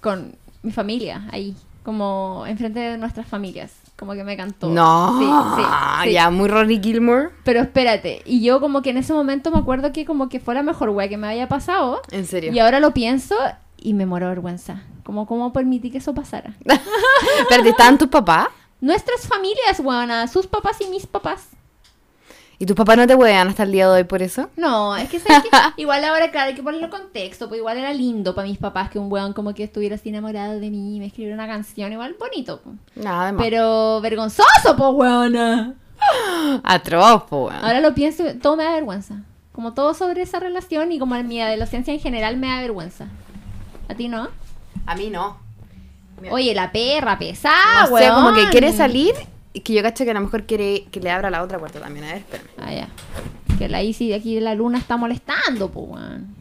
con mi familia ahí, como enfrente de nuestras familias, como que me cantó. No, Sí, sí, sí. ya, muy Rory Gilmore. Pero espérate, y yo como que en ese momento me acuerdo que como que fue la mejor wea que me había pasado. En serio. Y ahora lo pienso y me muero de vergüenza. Como cómo permití que eso pasara. Espérate, ¿estaban tus papás? Nuestras familias, weona, sus papás y mis papás. ¿Y tus papás no te huevean hasta el día de hoy por eso? No, es que, ¿sabes qué? igual ahora, claro, hay que ponerlo en contexto, pues igual era lindo para mis papás que un weón como que estuviera así enamorado de mí y me escribiera una canción, igual bonito. po. Nada de más. Pero vergonzoso, pues weona. Atroz, po, weón. Ahora lo pienso, todo me da vergüenza. Como todo sobre esa relación y como mi adolescencia en general me da vergüenza. ¿A ti no? A mí no. Oye, la perra pesada, no sé, weón. como que quiere salir que yo cacho que a lo mejor quiere que le abra la otra puerta también. A ver, espérame. Ah, ya. Que la Isi de aquí de la luna está molestando, pues, weón.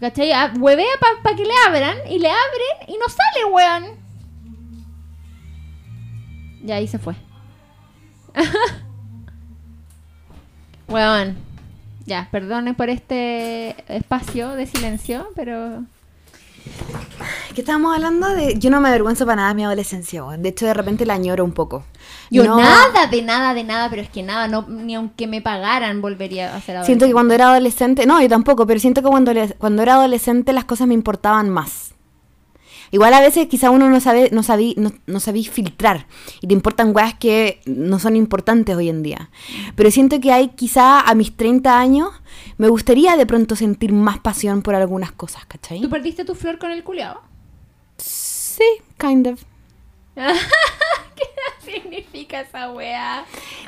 ¿Cachai? Ah, Huevea para que le abran y le abren y no sale, weón. Ya ahí se fue. weón. Ya, perdone por este espacio de silencio, pero... ¿Qué estábamos hablando de.? Yo no me avergüenzo para nada de mi adolescencia. De hecho, de repente la añoro un poco. Yo No- nada, de nada, de nada, pero es que nada, no, ni aunque me pagaran volvería a hacer Siento que cuando era adolescente. No, yo tampoco, pero siento que cuando, cuando era adolescente las cosas me importaban más. Igual a veces quizá uno no sabe, no sabí, no, no sabí filtrar y te importan weas que no son importantes hoy en día. Pero siento que hay quizá a mis 30 años me gustaría de pronto sentir más pasión por algunas cosas, ¿cachai? ¿Tú perdiste tu flor con el culiao? Sí, kind of. ¿Qué significa esa wea?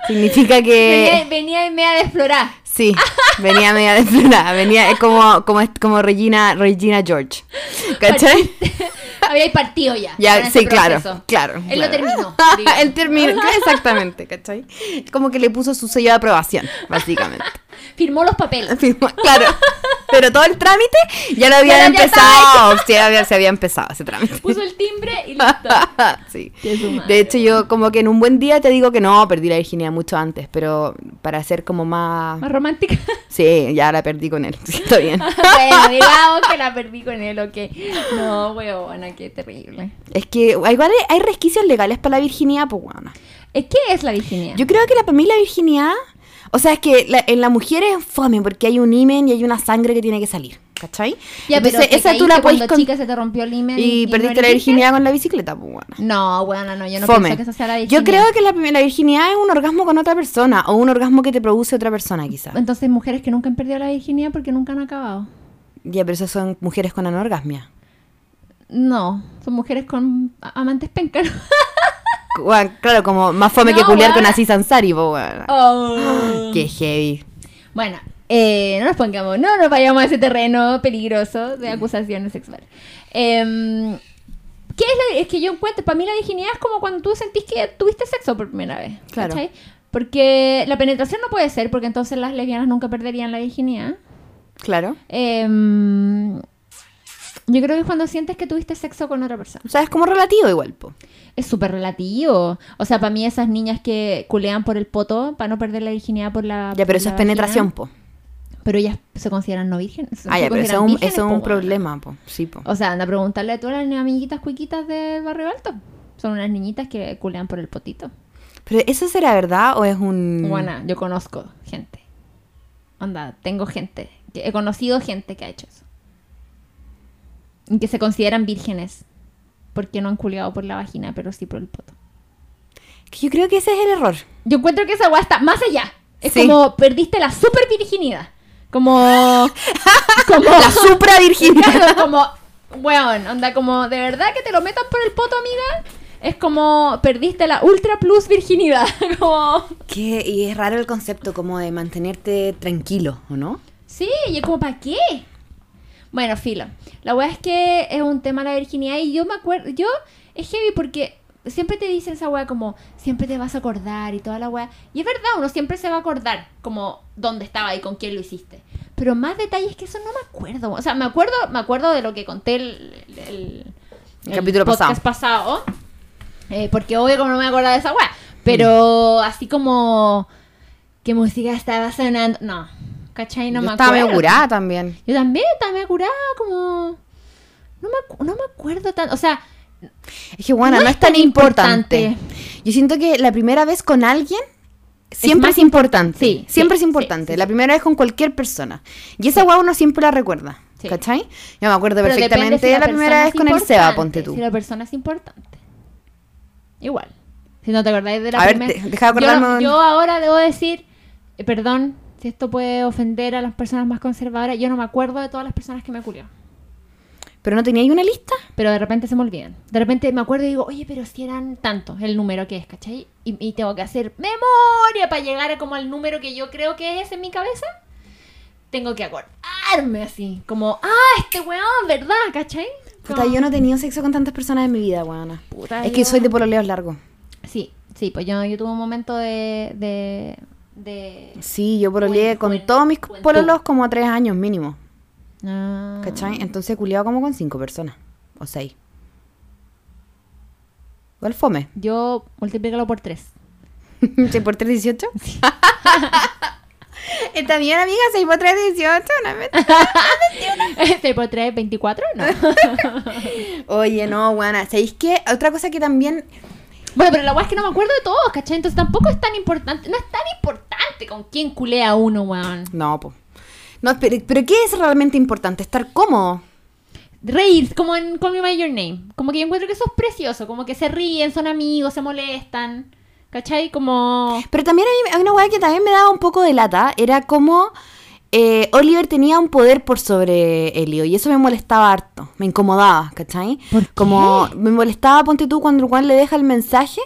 Significa Venía, que... venía y me a desflorar. Sí, venía media desflorada, venía es como, como, como Regina, Regina George. ¿Cachai? Había partido ya. Ya, sí, claro, claro. Él lo terminó. Él terminó, exactamente, ¿cachai? Como que le puso su sello de aprobación, básicamente. Firmó los papeles. Firmó- claro. Pero todo el trámite ya lo había Ya empezado. Sí, había- se había empezado ese trámite. Puso el timbre y listo. sí. De hecho, yo como que en un buen día te digo que no, perdí la virginidad mucho antes, pero para ser como más... Más romántica. Sí, ya la perdí con él. Sí, está bien. bueno, digamos que la perdí con él, ok. No, weona, qué terrible. Es que igual hay, hay resquicios legales para la virginidad, pues bueno. ¿Eh, ¿Qué es la virginidad? Yo creo que la, para mí la virginidad, o sea, es que la- en la mujer es fome porque hay un himen y hay una sangre que tiene que salir, ¿cachai? ya, pero Entonces, te esa tú la puedes cuando con- chica se te rompió el himen y, perdiste la virginidad con la bicicleta, pues bueno. No, bueno, no, yo no Fome. pienso que esa sea la virginidad. Yo creo que la, la virginidad es un orgasmo con otra persona o un orgasmo que te produce otra persona, quizá. Entonces, mujeres que nunca han perdido la virginidad porque nunca han acabado. Ya, pero esas son mujeres con anorgasmia. No, son mujeres con amantes pencas. Bueno, claro, como más fome No, que culiar weón. con Aziz Ansari, pues bueno. Oh. Qué heavy. Bueno, eh, no nos pongamos, no nos vayamos a ese terreno peligroso de acusaciones sexuales. Em, ¿Qué es la, Es que yo encuentro, para mí la virginidad es como cuando tú sentís que tuviste sexo por primera vez. Claro. ¿cachai? Porque la penetración no puede ser, porque entonces las lesbianas nunca perderían la virginidad. Claro. Em, yo creo que es cuando sientes que tuviste sexo con otra persona. O sea, es como relativo igual, po. Es súper relativo. O sea, para mí esas niñas que culean por el poto para no perder la virginidad por la... Ya, pero eso es penetración, po. Pero ellas se consideran no vírgenes. Ah, ya, pero eso es un, vírgenes, eso es po, un weona. problema, po. Sí, po. O sea, anda a preguntarle a todas las amiguitas cuiquitas del barrio alto. Son unas niñitas que culean por el potito. Pero ¿eso será verdad o es un...? Buena, yo conozco gente. Onda, tengo gente. he conocido gente que ha hecho eso. Y que se consideran vírgenes. Porque no han culeado por la vagina, pero sí por el poto. Yo creo que ese es el error. Yo encuentro que esa weá está más allá. Es Sí. como perdiste la super virginidad. Como. como. La supra virginidad. Como. Weón, onda, como de verdad que te lo metan por el poto, amiga. Es como perdiste la ultra plus virginidad. como. Que, y es raro el concepto como de mantenerte tranquilo, ¿o no? Sí, y es como, ¿para qué? Bueno, filo. La weá es que es un tema la virginidad y yo me acuerdo. Yo. Es heavy porque. Siempre te dicen esa weá como, siempre te vas a acordar y toda la weá. Y es verdad, uno siempre se va a acordar como dónde estaba y con quién lo hiciste. Pero más detalles que eso no me acuerdo. O sea, me acuerdo, me acuerdo de lo que conté el, el, El capítulo podcast pasado. eh, porque obvio como no me acuerdo de esa weá. Pero Mm. así como qué música estaba sonando. No. ¿Cachai? No yo me estaba acuerdo. medio curada también. Yo también estaba medio curada, como. No me, no me acuerdo tanto. O sea, Es que, bueno, No no, es es tan tan importante. importante. Yo siento que la primera vez con alguien siempre es, importante. sí, siempre sí, es importante. sí, sí, la primera vez con cualquier persona. Y esa guau uno siempre la recuerda. ¿Cachai? Yo me acuerdo pero perfectamente si la primera vez con el Seba, ponte tú. Si la persona es importante. Igual. Si no te acordáis de la primera. te- deja de Yo, yo ahora debo decir, eh, perdón, esto puede ofender a las personas más conservadoras, yo no me acuerdo de todas las personas que me culió. Pero no tenía ahí una lista. Pero de repente se me olvidan. De repente me acuerdo y digo, oye, pero si eran tantos el número que es, ¿cachai? Y, y tengo que hacer memoria para llegar a como al número que yo creo que es en mi cabeza. Tengo que acordarme así. Como, ah, este weón, ¿verdad? ¿Cachai? Puta, yo no he tenido sexo con tantas personas en mi vida, weona. Puta, Es que soy de pololeos largos. Sí, sí, pues yo, yo tuve un momento de. de. De. Sí, yo pololeé con todos mis juventud. pololos como a tres años mínimo. Ah. ¿Cachai? Entonces he culiado como con cinco personas. O seis. Igual fome. Yo multiplícalo por tres. ¿6 por 3, 18? Está bien, amiga, 6 por 3, 18. Una vez. 6 por 3, 24, no. Oye, no, buena. ¿Sabéis qué? Otra cosa que también. Bueno, pero la weá es que no me acuerdo de todos, ¿cachai? Entonces tampoco es tan importante. No es tan importante con quién culea uno, weón. No, po. No, pero, pero ¿qué es realmente importante? Estar cómodo. Reír, como en Call Me By Your Name. Como que yo encuentro que eso es precioso. Como que se ríen, son amigos, se molestan. ¿Cachai? Como. Pero también mí hay una weá que también me daba un poco de lata. Era como eh, Oliver tenía un poder por sobre Elio. Y eso me molestaba harto. Me incomodaba, ¿cachai? ¿Por qué? Como me molestaba, ponte tú, cuando el Juan le deja el mensaje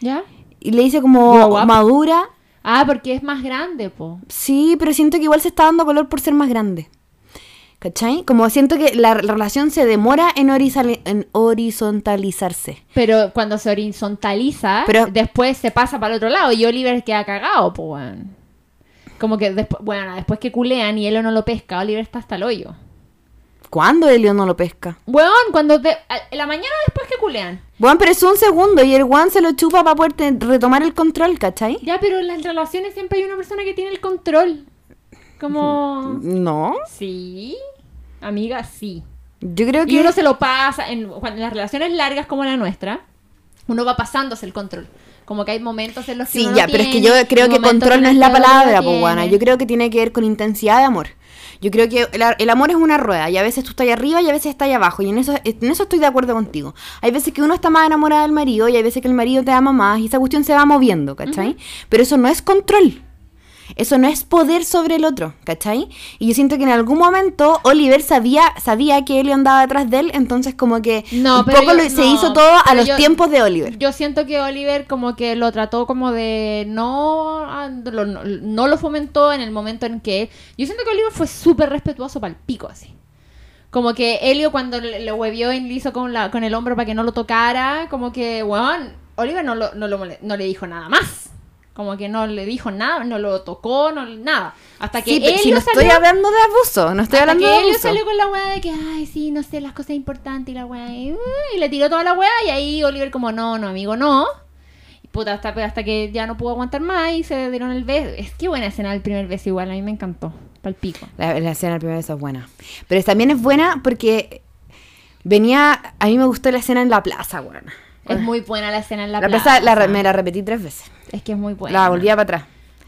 ¿Ya? y le dice como madura. Ah, porque es más grande, po. Sí, pero siento que igual se está dando color por ser más grande. ¿Cachai? Como siento que la relación se demora en, horizontalizarse. Pero cuando se horizontaliza, Pero- después se pasa para el otro lado y Oliver queda cagado, po, weón. Como que después, bueno, después que culean y él no lo pesca, Oliver está hasta el hoyo. ¿Cuándo Elio no lo pesca? Weón, cuando a- en la mañana después que culean. Bueno, pero es un segundo y el Juan se lo chupa para poder te- retomar el control, ¿cachai? Ya, pero en las relaciones siempre hay una persona que tiene el control. Como... No. Sí, amiga, sí. Yo creo Y que. uno se lo pasa, en, cuando en las relaciones largas como la nuestra, uno va pasándose el control. Como que hay momentos en los que Sí, uno ya, pero es que yo creo que control no es la palabra, pues. Yo creo que tiene que ver con intensidad de amor. Yo creo que el, el amor es una rueda y a veces tú estás arriba y a veces estás abajo. Y en eso, en eso estoy de acuerdo contigo. Hay veces que uno está más enamorado del marido y hay veces que el marido te ama más y esa cuestión se va moviendo, ¿cachai? Pero eso no es control. Eso no es poder sobre el otro, ¿cachai? Y yo siento que en algún momento Oliver sabía, sabía que Elio andaba detrás de él, entonces como que No, un pero poco yo- lo- se no, hizo todo a los yo- tiempos de Oliver. Yo siento que Oliver como que lo trató como de no lo- no, no lo fomentó en el momento en que yo siento que Oliver fue súper respetuoso para el pico así. Como que Helio cuando le, le huevió y le hizo con la con el hombro para que no lo tocara, como que weón, Oliver no lo, no lo no le dijo nada más. Como que no le dijo nada, no lo tocó, no nada. Hasta que Sí, Helio si no salió estoy hablando de abuso, no estoy hasta hablando que de abuso. salió con la weá de que, ay, sí, no sé, las cosas importantes y la weá. Y, uh, y le tiró toda la weá y ahí Oliver como, no, no, amigo, no. Y puta, hasta, hasta que ya no pudo aguantar más y se dieron el beso. Es que buena escena el primer beso igual, a mí me encantó. Pal pico. La, la escena del primer beso es buena. Pero también es buena porque venía. A mí me gustó la escena en la plaza, buena. Es muy buena la escena en la, La, plaza. la re- me la repetí tres veces. Es que es muy buena. La volvía para atrás.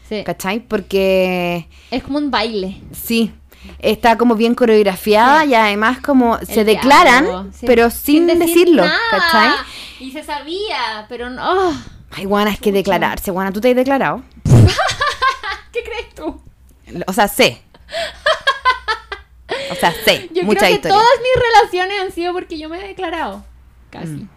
Sí. ¿Cachai? Porque. Es como un baile. Sí. Está como bien coreografiada Sí. y además como se declaran, sí. pero sin, decir decirlo, nada. ¿cachai? Y se sabía, pero no. oh, Ay, guana, es que declararse, guana, ¿tú te has declarado? ¿Qué crees tú? O sea, sé. O sea, sé. Yo mucha creo que historia. todas mis relaciones han sido porque yo me he declarado. Casi. Mm.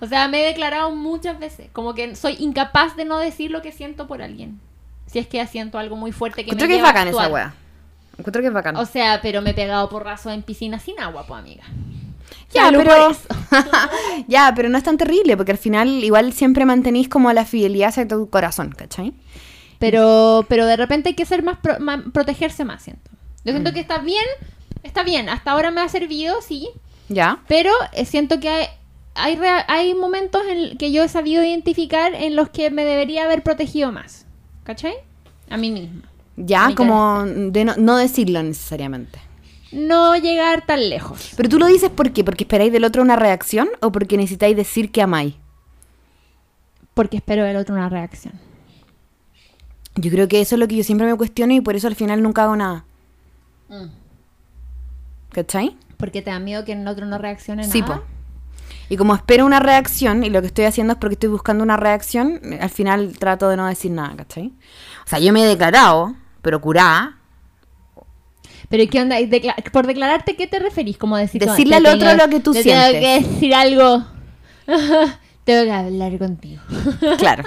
O sea, me he declarado muchas veces. Como que soy incapaz de no decir lo que siento por alguien. Si es que siento algo muy fuerte que Encuentro me que es bacán esa wea. Encuentro que es bacán. O sea, pero me he pegado porrazo en piscina sin agua, pues amiga. Ya, Salud pero... por ya, pero no es tan terrible, porque al final igual siempre mantenís como la fidelidad hacia tu corazón, ¿cachai? Pero, pero de repente hay que ser más, pro- protegerse más, siento. Yo Mm. siento que está bien, está bien. Hasta ahora me ha servido, sí. Ya. Pero eh, siento que hay, hay, hay momentos en que yo he sabido identificar en los que me debería haber protegido más. ¿Cachai? A mí misma. Ya, como de no, no decirlo necesariamente. No llegar tan lejos. Pero tú lo dices ¿por qué? ¿Porque esperáis del otro una reacción o porque necesitáis decir que amáis? Porque espero del otro una reacción. Yo creo que eso es lo que yo siempre me cuestiono y por eso al final nunca hago nada. ¿Cachai? Porque te da miedo que el otro no reaccione Sí, nada. po. Y como espero una reacción, y lo que estoy haciendo es porque estoy buscando una reacción, al final trato de no decir nada, ¿cachai? O sea, yo me he declarado, pero curada. Pero ¿y ¿qué onda? ¿Y decla- ¿Por declararte qué te referís? Como decir, Decirle al otro lo que tú te sientes. Tengo que decir algo. tengo que hablar contigo. Claro.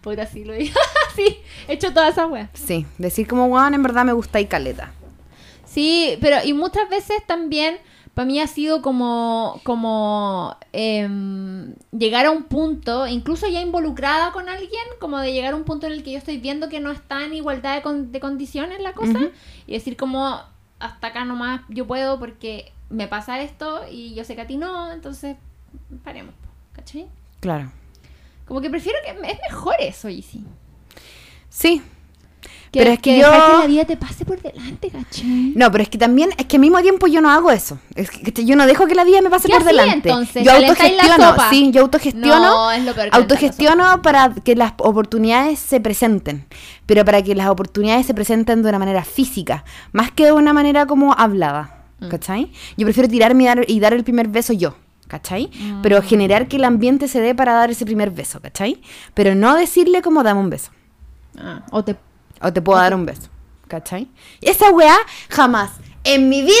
Puta, sí lo digo. sí, he hecho toda esa wea. Sí, decir como, weón, en verdad me gusta y caleta. Sí, pero y muchas veces también para mí ha sido como, como em, llegar a un punto, incluso ya involucrada con alguien, como de llegar a un punto en el que yo estoy viendo que no está en igualdad de, con- de condiciones la cosa, y decir como, hasta acá nomás yo puedo porque me pasa esto y yo sé que a ti no, entonces paremos, ¿cachai? Claro. Como que prefiero que es mejor eso, y sí. Sí. Que, Pero es que yo- que la vida te pase por delante, ¿cachai? No, pero es que también, es que al mismo tiempo yo no hago eso. Es que yo no dejo que la vida me pase ¿Qué por delante. entonces? Yo ¿Calentáis la autogestiono, sí, yo autogestiono. No, es lo peor. Autogestiono para que las oportunidades se presenten, pero para que las oportunidades se presenten de una manera física, más que de una manera como hablada, Mm. ¿cachai? Yo prefiero tirarme y dar, y dar el primer beso yo, ¿cachai? Mm. Pero generar que el ambiente se dé para dar ese primer beso, ¿cachai? Pero no decirle como dame un beso. Ah, o te o te puedo dar un beso, ¿cachai? Esa weá jamás en mi vida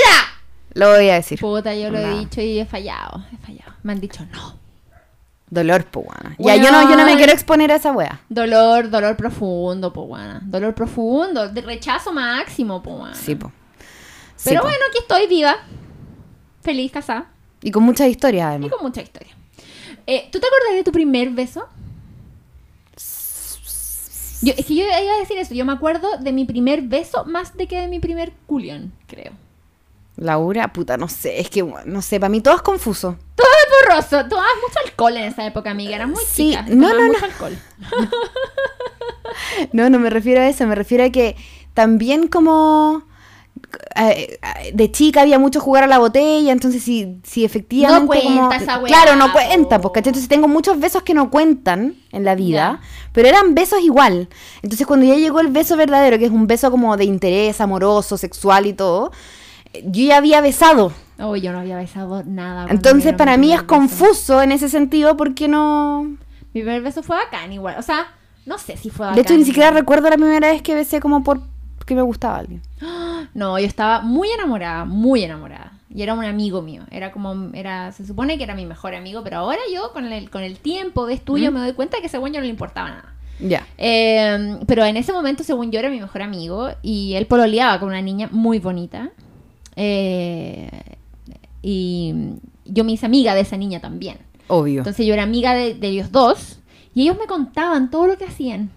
lo voy a decir. Puta, yo lo he dicho y he fallado, he fallado. Me han dicho no. Dolor, po. Ya, yo no, yo no me quiero exponer a esa weá. Dolor, dolor profundo, po, guana. Dolor profundo, de rechazo máximo, po, guana. Sí, po. Sí, Pero po. bueno, aquí estoy viva, feliz, casada Y con muchas historias, y además. con mucha historia. Eh, ¿Tú te acuerdas de tu primer beso? Yo, es que yo iba a decir eso. Yo me acuerdo de mi primer beso más de que de mi primer culión, creo. Laura, puta, no sé, es que, no sé, para mí todo es confuso. Todo es borroso. Tomabas mucho alcohol en esa época, amiga. Era muy Sí, chica. no, no, mucho no. alcohol. No, no me refiero a eso, me refiero a que también como de chica había mucho jugar a la botella, entonces si, si efectivamente No cuenta como- esa claro, no cuenta, pues, ¿cachai? Entonces tengo muchos besos que no cuentan en la vida, pero eran besos igual. Entonces cuando ya llegó el beso verdadero, que es un beso como de interés amoroso, sexual y todo, eh, yo ya había besado. Oh, yo no había besado nada. Entonces para mí es beso. confuso en ese sentido porque no... Mi primer beso fue bacán igual. O sea, no sé si fue bacán. De hecho ni siquiera recuerdo la primera vez que besé como por que me gustaba alguien. No, yo estaba muy enamorada, muy enamorada. Y era un amigo mío. Era como, era, se supone que era mi mejor amigo, pero ahora yo con el, con el tiempo de estudio ¿Mm? me doy cuenta que ese güey no le importaba nada. Ya. Eh, pero en ese momento, según yo, era mi mejor amigo y él pololeaba con una niña muy bonita. Eh, y yo me hice amiga de esa niña también. Obvio. Entonces yo era amiga de, de ellos dos y ellos me contaban todo lo que hacían.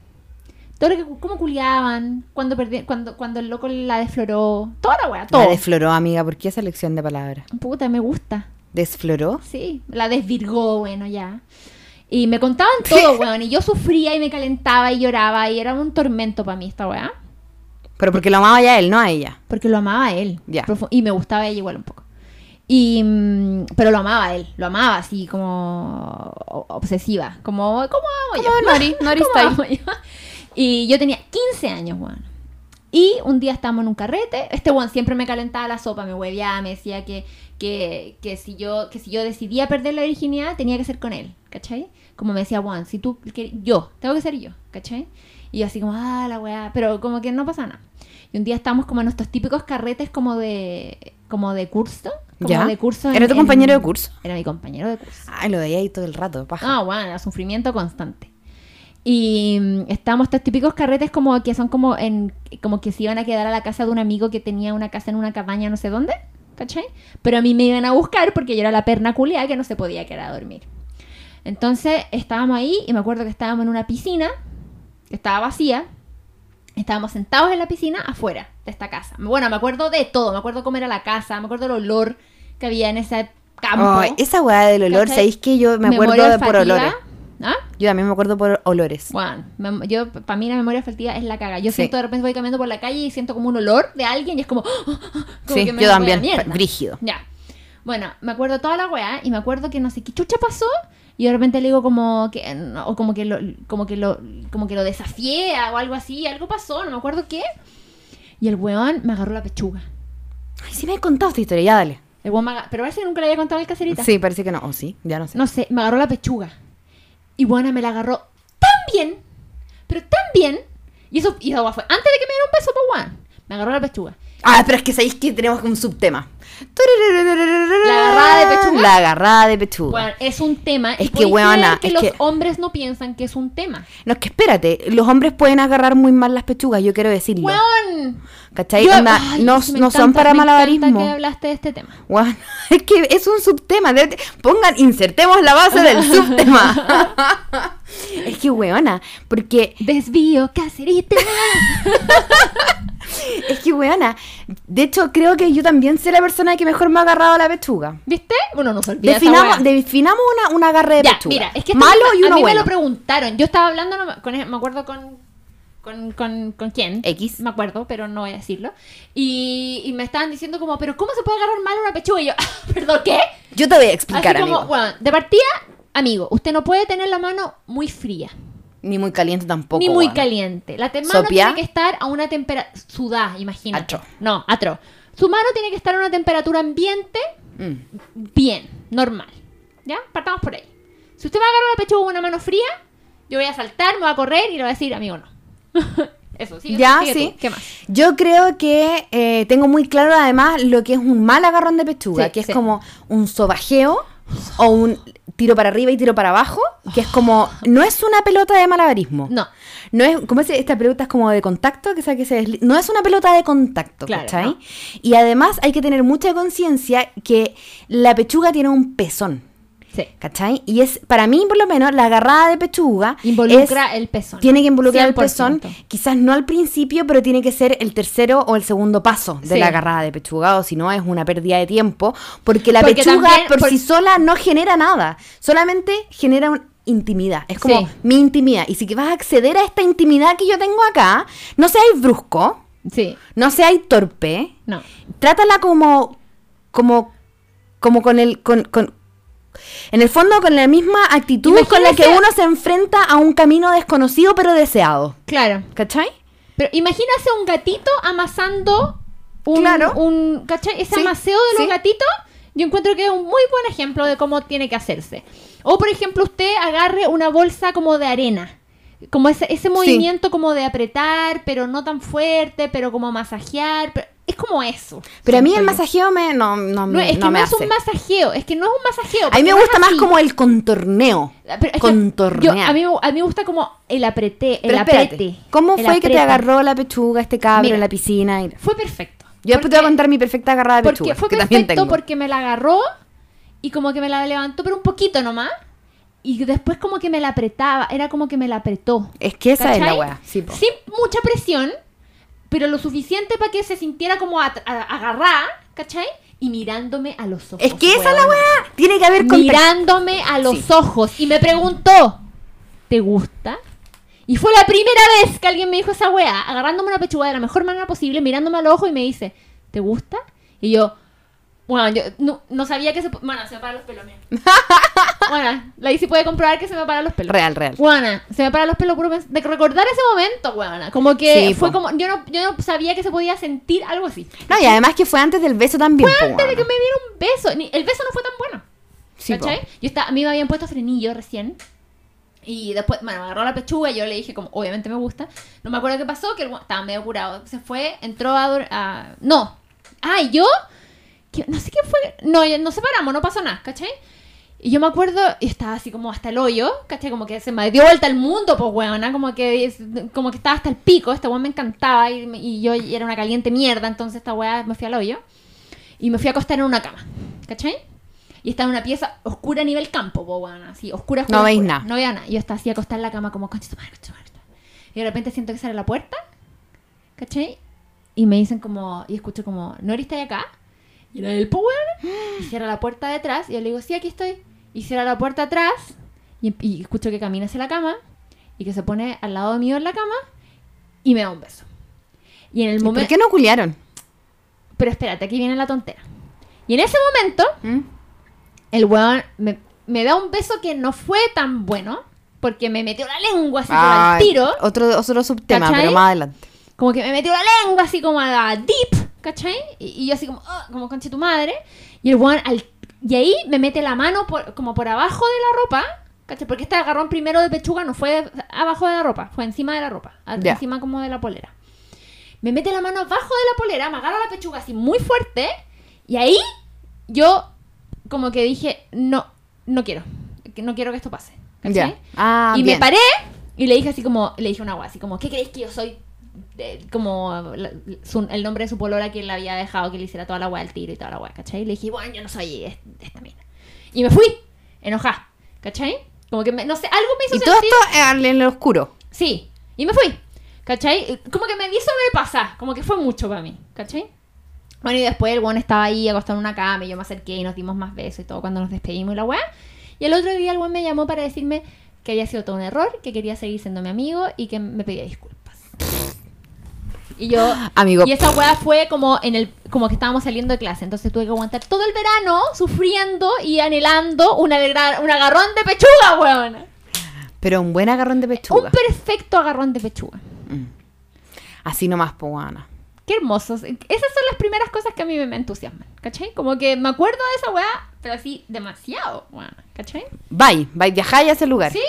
Todo lo que, cómo culiaban, cuando, perdi- cuando, cuando el loco la desfloró, toda la weá, todo. La desfloró, amiga. ¿Por qué esa elección de palabras? Puta, me gusta. ¿Desfloró? Sí, la desvirgó, bueno, ya. Y me contaban todo, weón. Y yo sufría y me calentaba y lloraba y era un tormento para mí esta weá. Pero porque lo amaba ya él, no a ella. Porque lo amaba a él. Ya. Y me gustaba ella igual un poco. Y, mm, pero lo amaba a él. Lo amaba así como obsesiva. Como, ¿cómo amo yo? Nori, Nori ¿Cómo style. Y yo tenía 15 años, weón. Y un día estábamos en un carrete. Este weón siempre me calentaba la sopa, me hueveaba, me decía que, que, que, si yo, que si yo decidía perder la virginidad, tenía que ser con él, ¿cachai? Como me decía, Juan, si tú, que, yo, tengo que ser yo, ¿cachai? Y yo así como, ah, la weá, pero como que no pasa nada. Y un día estábamos como en nuestros típicos carretes como de, como de curso. Como ¿Ya? de curso. ¿Era tu compañero de curso? Era mi compañero de curso. Ay, lo veía ahí todo el rato, paja. Ah, bueno, era sufrimiento constante. Y mm, estábamos estos típicos carretes como que son como en como que se iban a quedar a la casa de un amigo que tenía una casa en una cabaña no sé dónde, ¿cachai? Pero a mí me iban a buscar porque yo era la perna culiada que no se podía quedar a dormir. Entonces estábamos ahí y me acuerdo que estábamos en una piscina que estaba vacía. Estábamos sentados en la piscina afuera de esta casa. Bueno, me acuerdo de todo. Me acuerdo cómo era la casa, me acuerdo el olor que había en ese campo. Ay, esa weá del olor. ¿sabéis que yo me acuerdo de por olores? ¿Ah? Yo también me acuerdo por olores. Bueno, yo, para mí la memoria afectiva es la caga. Yo Sí. siento de repente voy caminando por la calle y siento como un olor de alguien y es como... como Sí, que me yo también, brígido. Ya. Bueno, me acuerdo toda la weá y me acuerdo que no sé qué chucha pasó y de repente le digo como que... no, O como que lo, como que lo, como que lo desafié o algo así. Algo pasó, no me acuerdo qué. Y el weón me agarró la pechuga. Ay, sí me he contado esta historia, ya dale. El weón me aga- Pero parece que nunca le había contado al caserita. Sí, parece que no. O sí, ya no sé. No sé, me agarró la pechuga. Y buena, me la agarró tan bien, pero tan bien. Y eso, y eso fue antes de que me diera un beso, pues. Me agarró la pechuga. Ah, pero es que sabéis que tenemos un subtema. La agarrada de pechuga. La agarrada de pechuga. Bueno, es un tema. y Es que, podéis weona, que es los que- hombres no piensan que es un tema. No, es que espérate, los hombres pueden agarrar muy mal las pechugas, yo quiero decirlo. ¡Weón! ¿Cachai? Yo- Onda, ay, no, no son encanta- para me malabarismo. que hablaste de este tema. Weón, es que es un subtema. Pongan, insertemos la base del subtema. es que, weona, porque Desvío, caserita. Es que, weona, de hecho creo que yo también soy la persona que mejor me ha agarrado a la pechuga. ¿Viste? Bueno, no se olvida Definamos, definamos una, un agarre de Ya, pechuga. mira, es que Malo y a uno mí bueno. me lo preguntaron. Yo estaba hablando, con, me acuerdo con, con, con, con quién. X. Me acuerdo, pero no voy a decirlo. Y, y me estaban diciendo como, pero ¿cómo se puede agarrar mal una pechuga? Y yo, perdón, ¿qué? Yo te voy a explicar, Así como, amigo. bueno, de partida, amigo, usted no puede tener la mano muy fría. Ni muy caliente tampoco. ni muy caliente. La mano tiene que estar a una temperatura... Sudá, imagínate. Atro. No, atro. Su mano tiene que estar a una temperatura ambiente Mm. bien, normal. ¿Ya? Partamos por ahí. Si usted va a agarrar la pechuga con una mano fría, yo voy a saltar, me voy a correr y le voy a decir, amigo, no. Eso, sigue, Ya, sí. tú. ¿Qué más? Yo creo que eh, tengo muy claro además lo que es un mal agarrón de pechuga, Sí, que es sí. como un sobajeo o un tiro para arriba y tiro para abajo, que es como, no es una pelota de malabarismo. No. No es, como esta pelota es como de contacto, que, sea, que se desli- no es una pelota de contacto, Claro, ¿cachai? no. Y además hay que tener mucha conciencia que la pechuga tiene un pezón, Sí. ¿cachai? Y es, para mí por lo menos, la agarrada de pechuga Involucra es- el pezón. tiene que involucrar el 100%. pezón, quizás no al principio, pero tiene que ser el tercero o el segundo paso de Sí. la agarrada de pechuga, o si no es una pérdida de tiempo, porque la Porque pechuga también- por por- sí sola no genera nada, solamente genera un- intimidad, es como Sí. mi intimidad, y si que vas a acceder a esta intimidad que yo tengo acá, no seáis brusco, Sí. no seáis torpe, No. trátala como, como, como con el, con, con- en el fondo con la misma actitud con la que uno se enfrenta a un camino desconocido pero deseado. Claro. ¿Cachai? Pero imagínase un gatito amasando un, Claro. un ¿cachai? Ese Sí, amaseo de los sí. gatitos, yo encuentro que es un muy buen ejemplo de cómo tiene que hacerse. O por ejemplo, usted agarre una bolsa como de arena. Como ese, ese movimiento como de apretar, pero no tan fuerte, pero como masajear. pero- es como eso. Pero a mí el masajeo me, no, no, No, es que no es un masajeo, es que no es un masajeo. a mí porque me gusta más como el contorneo. Pero contornear. yo- a, mí, me- a mí me gusta como el apreté, el Pero espérate, aprete. ¿cómo el fue que te agarró la pechuga este cabro Mira. en la piscina? Y- Fue perfecto. Yo después te voy a contar mi perfecta agarrada de Porque pechuga, fue que también perfecto tengo. porque me la agarró y como que me la levantó, pero un poquito nomás. Y después como que me la apretaba, era como que me la apretó. Es que esa es la po. Sin mucha presión, pero lo suficiente para que se sintiera como agarrada, ¿cachai? Y mirándome a los ojos. Es que esa es la wea. Tiene que haber contexto. Mirándome a los Sí. ojos. Y me preguntó, ¿te gusta? Y fue la primera vez que alguien me dijo esa wea, agarrándome una pechuga de la mejor manera posible, mirándome a los ojos y me dice, ¿te gusta? Y yo, bueno, yo no, no sabía que se... Bueno, se me paran los pelos, mira. bueno, la Isi puede comprobar que se me paran los pelos. Real, real. Buena, se me paran los pelos de recordar ese momento, buena. Como que Sí, fue po. como, yo no, yo no sabía que se podía sentir algo así. No, y además que fue antes del beso también. po, Antes de que me diera un beso, ni- el beso no fue tan bueno. Sí, po. ¿Cachai? Yo estaba, a mí me habían puesto frenillo recién. Y después, bueno, me agarró la pechuga y yo le dije, como, obviamente me gusta. No me acuerdo qué pasó, que el estaba medio curado. Se fue, entró a... a- no. Ah, y yo... no sé qué fue. No, nos separamos, no pasó nada, ¿cachai? Y yo me acuerdo, y estaba así como hasta el hoyo, ¿cachai? Como que se me dio vuelta el mundo, pues, weona. Como que, como que estaba hasta el pico. Esta weón me encantaba y, y yo era una caliente mierda. Entonces esta weá me fui al hoyo. Y me fui a acostar en una cama, ¿cachai? Y estaba en una pieza oscura a nivel campo, po, weón, así, oscura, oscura. No veis nada. No veía nada. Y yo estaba así acostada en la cama como, concha tu madre, concha tu madre, concha tu madre". Y de repente siento que sale la puerta, ¿cachai? Y me dicen como, y escucho como, ¿no eres de acá? Y era el po, weón. Y cierra la puerta de atrás. Y yo le digo, sí, aquí estoy. Y cierra la puerta atrás. Y, y escucho que camina hacia la cama. Y que se pone al lado mío en la cama. Y me da un beso. Y en el ¿Y ¿Por momento... qué no culiaron? Pero espérate, aquí viene la tontera. Y en ese momento, ¿Mm? el weón me, me da un beso que no fue tan bueno. Porque me metió la lengua así como al tiro. Otro, otro subtema, ¿Cachai? pero más adelante. Como que me metió la lengua así como a la deep, ¿cachai? Y, y yo así como, "Ah", como conche tu madre. Y el weón, al, y ahí me mete la mano por, como por abajo de la ropa, ¿cachai? Porque este agarrón primero de pechuga no fue abajo de la ropa, fue encima de la ropa, encima como de la polera. me mete la mano abajo de la polera, me agarra la pechuga así muy fuerte, y ahí yo como que dije, no, no quiero, no quiero que esto pase. ¿cachai? Ah, y bien. me paré y le dije así como, le dije una agua así como, ¿qué crees que yo soy? Como la- su- el nombre de su polora que le había dejado que le hiciera toda la agua al tiro y toda la agua, ¿cachai? Y le dije, bueno, yo no soy es- esta mina. Y me fui, enojada, ¿cachai? Como que, me- no sé, algo me hizo Y todo sentir... esto en el oscuro. Sí, y me fui, ¿cachai? Como que me di sobrepasar, como que fue mucho para mí, ¿cachai? Bueno, y después el weón estaba ahí acostado en una cama y yo me acerqué y nos dimos más besos y todo cuando nos despedimos y la weá. Y el otro día el weón me llamó para decirme que había sido todo un error, que quería seguir siendo mi amigo y que me pedía disculpas. Y yo... Amigo. Y esa weá fue como en el como que estábamos saliendo de clase, entonces tuve que aguantar todo el verano sufriendo y anhelando un, un agarrón de pechuga, weón. Pero un buen agarrón de Un pechuga. perfecto agarrón de pechuga. Así nomás, po, Ana. Qué hermosos. Esas son las primeras cosas que a mí me, entusiasman, ¿cachai? Como que me acuerdo de esa weá, pero así demasiado, weá, ¿cachai? Bye, bye, viajáis a ese lugar. Sí.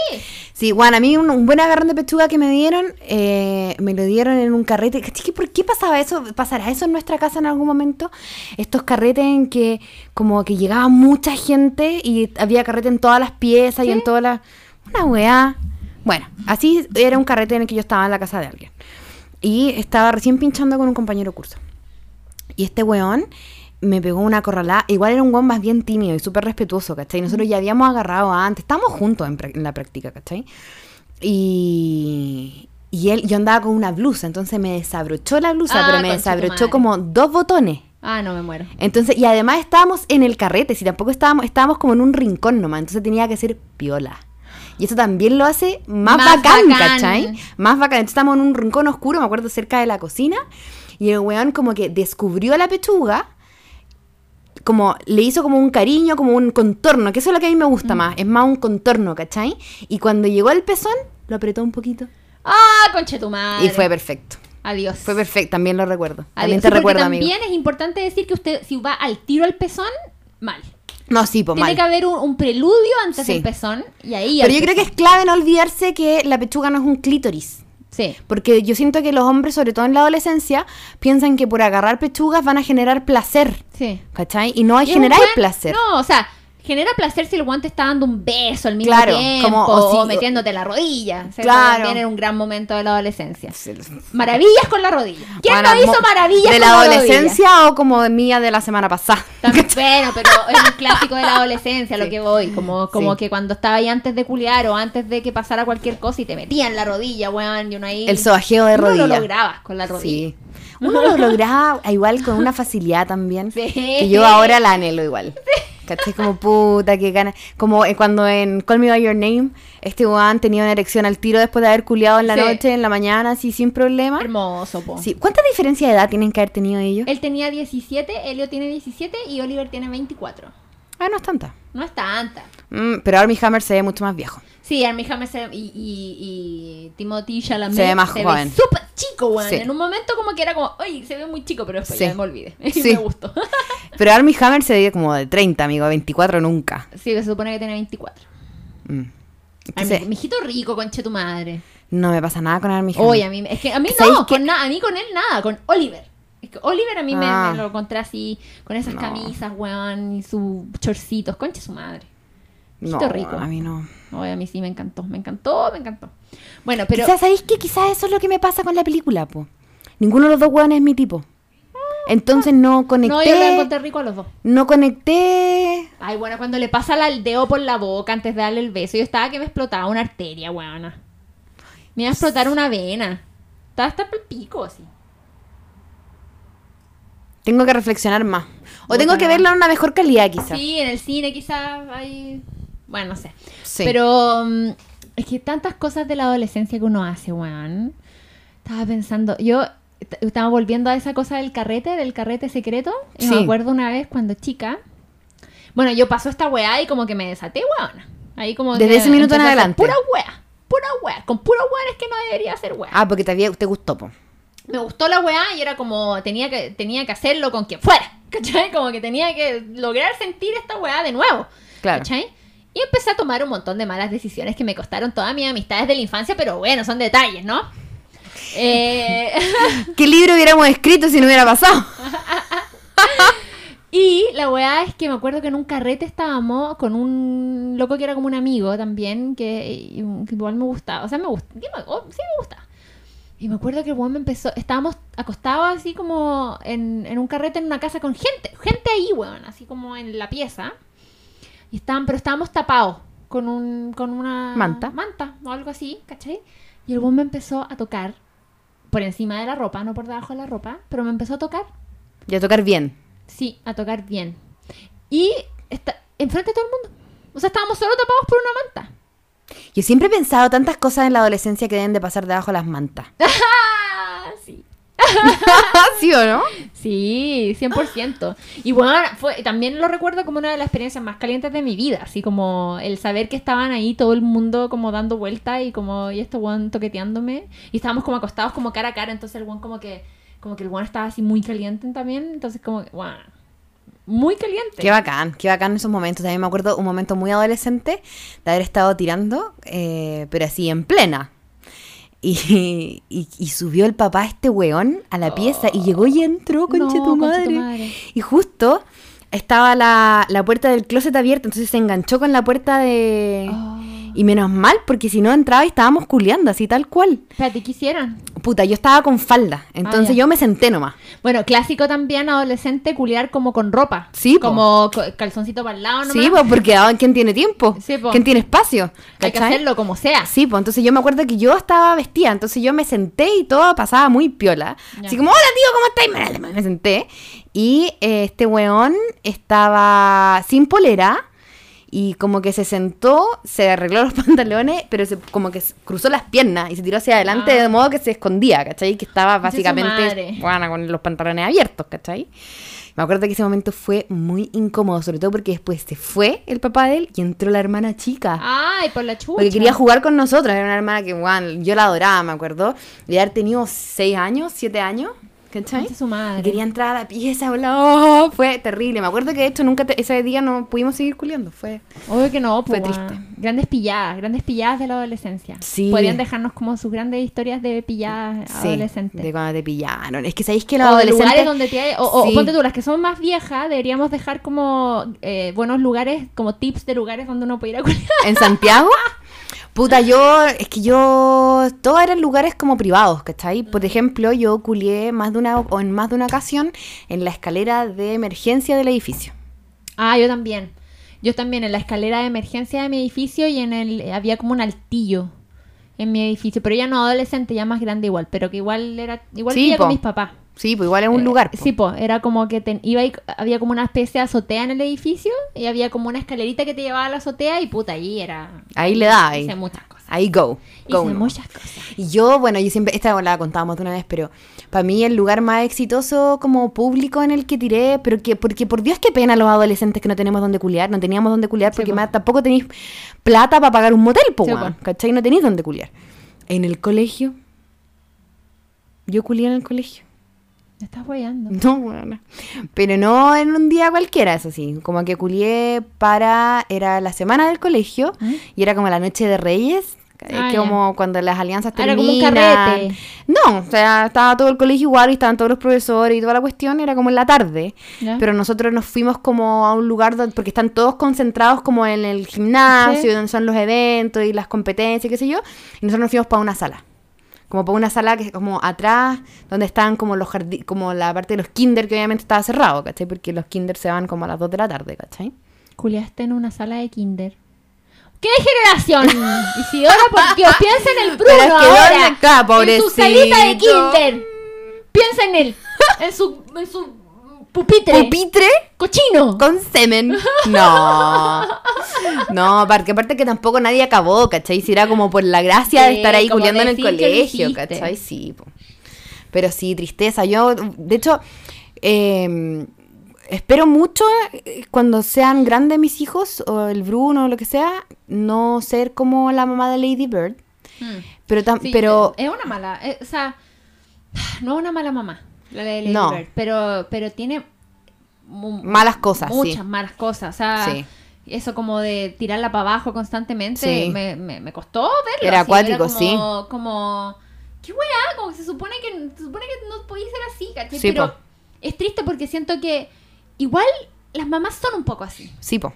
Sí, bueno, a mí un, un buen agarrón de pechuga que me dieron, eh, me lo dieron en un carrete. ¿Por qué pasaba eso? ¿Pasará eso en nuestra casa en algún momento? Estos carretes en que como que llegaba mucha gente y había carrete en todas las piezas y en todas las... Una weá. Bueno, así era un carrete en el que yo estaba en la casa de alguien. Y estaba recién pinchando con un compañero curso. Y este weón me pegó una corralada. Igual era un weón más bien tímido y súper respetuoso, ¿cachai? Nosotros ya habíamos agarrado antes. Estábamos juntos en, la práctica, ¿cachai? Y, y él, yo andaba con una blusa, entonces me desabrochó la blusa, Ah, pero me desabrochó como dos botones. Ah, no me muero. Entonces, y además estábamos en el carrete, si tampoco estábamos, estábamos como en un rincón nomás, entonces tenía que ser piola. Y eso también lo hace más, Más bacán, bacán. ¿cachai? Más bacán. Entonces estamos en un rincón oscuro, me acuerdo, cerca de la cocina, y el weón como que descubrió la pechuga, como le hizo como un cariño, como un contorno, que eso es lo que a mí me Mm. gusta más, es más un contorno, ¿cachai? Y cuando llegó el pezón, lo apretó un poquito. Ah, conche tu madre. Y fue perfecto. Adiós. Fue perfecto, también lo recuerdo. Adiós. También Sí, te recuerdo, amigo. También es importante decir que usted, si va al tiro al pezón, mal. No, sí, pues Tiene mal. que haber un, un preludio antes Sí. del pezón y ahí. Pero yo creo que es clave no olvidarse que la pechuga no es un clítoris. Sí. Porque yo siento que los hombres, sobre todo en la adolescencia, piensan que por agarrar pechugas van a generar placer. Sí. ¿Cachai? Y no hay Y es un generar buen- placer. No, o sea, genera placer si el guante está dando un beso al mismo Claro, tiempo como- o, o si- metiéndote la rodilla. O sea, Claro. También era un gran momento de la adolescencia. Maravillas con la rodilla. ¿Quién Bueno, no hizo maravillas ¿De con la rodilla? adolescencia o como mía de la semana pasada? También, bueno, pero es un clásico de la adolescencia, lo Sí. que voy. Como, como Sí. que cuando estaba ahí antes de culiar o antes de que pasara cualquier cosa y te metían la rodilla, weón, y uno ahí. El sobajeo de uno rodilla. lo lograbas con la rodilla. Sí. Uno lo lograba igual con una facilidad también. Sí. Que yo ahora la anhelo igual. ¿Cachai? Como puta, que gana. Como eh, cuando en Call Me By Your Name, este weón tenía una erección al tiro después de haber culiado en la Sí. noche, en la mañana, así sin problema. Hermoso, po. Sí. ¿Cuánta diferencia de edad tienen que haber tenido ellos? Él tenía 17, Elio tiene 17 y Oliver tiene 24. Ah, no es tanta. No es tanta. Mm, pero Armie Hammer se ve mucho más viejo. Sí, Armie Hammer se- y, y, y Timothy Chalamet Se ve más joven. súper chico, weón. Sí. En un momento como que era como, oye, se ve muy chico, pero después Sí. ya me olvidé. Sí. me gustó. Pero Armie Hammer se ve como de 30, amigo, 24 nunca. sí, se supone que tiene 24. Mm. Ay, Entonces, mi, mijito rico, conche tu madre. no me pasa nada con Armie Hammer. Oye, a mí, es que a mí ¿Sabéis no, con na- a mí con él nada, con Oliver. Es que Oliver a mí me- Ah. me, lo encontré así, con esas No. camisas, weón, y sus chorcitos, conche su madre. no, rico. a mí no. Oye, a mí sí me encantó, me encantó, me encantó. Bueno, pero... Quizás, ¿sabéis qué? Quizás eso es lo que me pasa con la película, po. Ninguno de los dos hueones es mi tipo. Entonces no conecté. No, yo lo encontré rico a los dos. No conecté. Ay, bueno, cuando le pasa el dedo por la boca antes de darle el beso, yo estaba que me explotaba una arteria, weona. Me iba a explotar una vena. Estaba hasta el pico, así. Tengo que reflexionar más. O tengo que verla en una mejor calidad, quizás. Sí, en el cine quizás hay... Bueno, no sé. Sí. Pero mm, es que tantas cosas de la adolescencia que uno hace, weón. Estaba pensando, yo estaba volviendo a esa cosa del carrete, del carrete secreto. Y me acuerdo una vez cuando chica. Bueno, yo pasó esta weá y como que me desaté, weón. Ahí como Desde que ese minuto en adelante. Pura weá, pura weá. Con pura weá es que no debería hacer weá. Ah, porque te, había, te gustó, po. Me gustó la weá y era como, tenía que, tenía que hacerlo con quien fuera. ¿Cachai? Como que tenía que lograr sentir esta weá de nuevo. Claro. ¿Cachai? Y empecé a tomar un montón de malas decisiones que me costaron todas mis amistades de la infancia, pero bueno, son detalles, ¿no? Eh, ¿Qué libro hubiéramos escrito si no hubiera pasado? y la weá es que me acuerdo que en un carrete estábamos con un loco que era como un amigo también, que, igual me gustaba. O sea, me gusta. Oh, sí, me gusta. Y me acuerdo que el weón me empezó. Estábamos acostados así como en, en un carrete en una casa con gente. Gente ahí, weón, así como en la pieza. Y estaban, pero estábamos tapados con un, con una Manta. manta o algo así, ¿cachai? Y el weón me empezó a tocar por encima de la ropa, no por debajo de la ropa, pero me empezó a tocar. Y a tocar bien. Sí, a tocar bien. Y está enfrente de todo el mundo. O sea, estábamos solo tapados por una manta. Yo siempre he pensado tantas cosas en la adolescencia que deben de pasar debajo de las mantas. sí. ¿Sí o no? Sí, 100%. Y bueno, fue, también lo recuerdo como una de las experiencias más calientes de mi vida, así como el saber que estaban ahí todo el mundo como dando vuelta y como, y esto weón toqueteándome. Y estábamos como acostados como cara a cara, entonces el weón como que, como que el weón estaba así muy caliente también, entonces como, wow, muy caliente. Qué bacán, qué bacán esos momentos. También me acuerdo un momento muy adolescente de haber estado tirando, eh, pero así en plena. Y, y, y subió el papá este weón a la pieza y llegó y entró, conche No, tu conche madre. tu madre. Y justo estaba la, la puerta del closet abierta, entonces se enganchó con la puerta de... Oh. Y menos mal, porque si no entraba y estábamos culeando, así tal cual. Espérate, ¿qué hicieron? Puta, yo estaba con falda, entonces Ah, ya. yo me senté nomás. Bueno, clásico también adolescente culiar como con ropa. Sí, po. Como co- calzoncito para el lado nomás. Sí, pues porque ¿quién tiene tiempo? Sí, po. ¿Quién tiene espacio? Hay que hacerlo como sea. Sí, pues entonces yo me acuerdo que yo estaba vestida, entonces yo me senté y todo pasaba muy piola. Ya. Así como, hola tío, ¿cómo estáis? Me, me senté. Y eh, este weón estaba sin polera y como que se sentó, se arregló los pantalones, pero se, como que cruzó las piernas y se tiró hacia adelante Ah. de modo que se escondía, ¿cachai? Que estaba básicamente bueno, con los pantalones abiertos, ¿cachai? Me acuerdo que ese momento fue muy incómodo, sobre todo porque después se fue el papá de él y entró la hermana chica. Ay, por la chucha. Porque quería jugar con nosotros. Era una hermana que, weón, yo la adoraba, me acuerdo. De haber tenido 6 años, 7 años. ¿Cachai? Su madre. Quería entrar a la pieza, bla, oh, fue terrible. Me acuerdo que de hecho nunca te- ese día no pudimos seguir culiando. Fue. Obvio que no, Fue pues, triste. Grandes pilladas, grandes pilladas de la adolescencia. Sí. Podrían dejarnos como sus grandes historias de pilladas Sí, adolescentes. de cuando te pillaron. Es que sabéis que los o adolescentes. lugares donde te hay- o, o- ponte tú, las que son más viejas, deberíamos dejar como eh, buenos lugares, como tips de lugares donde uno puede ir a culiar. ¿En Santiago? Puta, yo, es que yo, todos eran lugares como privados, ¿cachai? Por ejemplo, yo culié más de una, o en más de una ocasión en la escalera de emergencia del edificio. Ah, yo también. Yo también, en la escalera de emergencia de mi edificio y en el, había como un altillo en mi edificio, pero ya no adolescente, ya más grande igual, pero que igual era, igual Sí, con mis papás. Sí, pues igual es un Eh, lugar. po. Sí, pues, era como que iba y había como una especie de azotea en el edificio y había como una escalerita que te llevaba a la azotea y puta, ahí era... Ahí le da, ahí. Hice muchas cosas. Ahí go. Hice go muchas cosas. Y yo, bueno, yo siempre, esta la contábamos de una vez, pero para mí el lugar más exitoso como público en el que tiré, pero que, porque por Dios qué pena los adolescentes que no tenemos donde culiar, no teníamos donde culiar, porque más tampoco tenéis plata para pagar un motel, po, Sí, po. ¿cachai? No tenéis donde culiar. En el colegio, yo culié en el colegio. Me estás guayando. No, bueno. Pero no en un día cualquiera, eso sí. Como que culié para. Era la semana del colegio y era como la noche de Reyes. Ah, que como cuando las alianzas Ah, era terminan. como un carrete. No, o sea, estaba todo el colegio igual y estaban todos los profesores y toda la cuestión. Era como en la tarde. Pero nosotros nos fuimos como a un lugar donde, porque están todos concentrados como en el gimnasio, Sí. donde son los eventos y las competencias, qué sé yo. Y nosotros nos fuimos para una sala. Como para una sala que es como atrás, donde están como los jardines, como la parte de los kinder, que obviamente estaba cerrado, ¿cachai? Porque los kinder se van como a las 2 de la tarde, ¿cachai? Culiaste en una sala de kinder. ¿Qué generación? Isidora, por Dios, piensa en el Bruno Pero es que ahora. ¿dónde está, En su salita de kinder. Piensa en él. En su, en su pupitre. ¿Pupitre? Cochino. Con semen. No. No, porque aparte que tampoco nadie acabó, ¿cachai? Si era como por la gracia de estar ahí culiando en el colegio. ¿cachai? Sí, po. Pero sí, tristeza. Yo, de hecho, eh, espero mucho eh, cuando sean grandes mis hijos, o el Bruno o lo que sea, no ser como la mamá de Lady Bird. Hmm. Pero, Sí, pero Es una mala. eh, o sea, no es una mala mamá. La de Lady No. Bird, pero, pero tiene. malas cosas, muchas sí. malas cosas. O sea, Sí. eso como de tirarla para abajo constantemente Sí. me, me, me costó verlo. Era así, acuático, como, sí. Como, qué weá, como que se supone que, se supone que no podía ser así, ¿cachai? Sí, Pero po. es triste porque siento que igual las mamás son un poco así. Sí, po.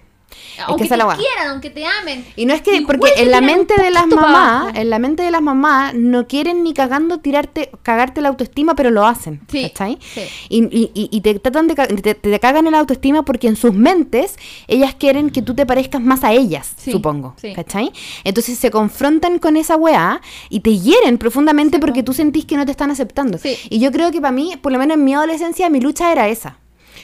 Aunque es te quieran, aunque te amen. Y no es que, porque en la mente de las mamás, en la mente de las mamás, no quieren ni cagando tirarte, cagarte la autoestima, pero lo hacen. Sí, ¿Cachai? sí. Y, y- y- te tratan de, te, te cagan el autoestima porque en sus mentes ellas quieren que tú te parezcas más a ellas, Sí, supongo. sí. ¿Cachai? Entonces se confrontan con esa weá y te hieren profundamente porque po. tú sentís que no te están aceptando. Sí. Y yo creo que para mí, por lo menos en mi adolescencia, mi lucha era esa.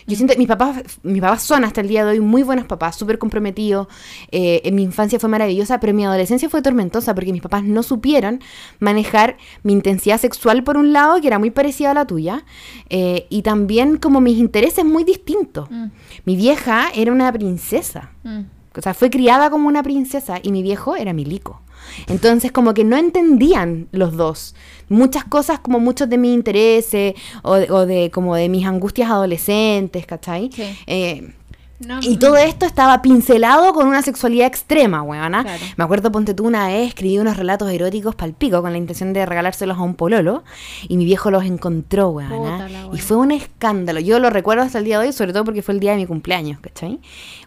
Yo siento que mis papás, mis papás son hasta el día de hoy muy buenos papás, súper comprometidos. Eh, en mi infancia fue maravillosa, pero mi adolescencia fue tormentosa porque mis papás no supieron manejar mi intensidad sexual por un lado, que era muy parecida a la tuya, eh, y también como mis intereses muy distintos. Mm, Mi vieja era una princesa. mm. O sea, fue criada como una princesa y mi viejo era milico. Entonces, como que no entendían los dos muchas cosas, como muchos de mis intereses o, de- o de como de mis angustias adolescentes, ¿cachai? Sí. Eh, No, y todo esto estaba pincelado con una sexualidad extrema, weona. Claro. Me acuerdo, ponte tú una vez, escribí unos relatos eróticos pal pico con la intención de regalárselos a un pololo. Y mi viejo los encontró, weona. Y fue un escándalo. Yo lo recuerdo hasta el día de hoy, sobre todo porque fue el día de mi cumpleaños, ¿cachai?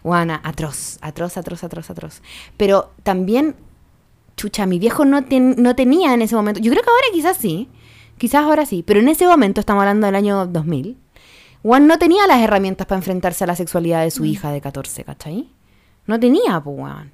Weona, atroz, atroz, atroz, atroz, atroz. Pero también, chucha, mi viejo no, ten- no tenía en ese momento. Yo creo que ahora quizás sí. Quizás ahora sí. Pero en ese momento, estamos hablando del año 2000. Juan no tenía las herramientas para enfrentarse a la sexualidad de su Mm. hija de 14, ¿cachai? No tenía, pues, weón.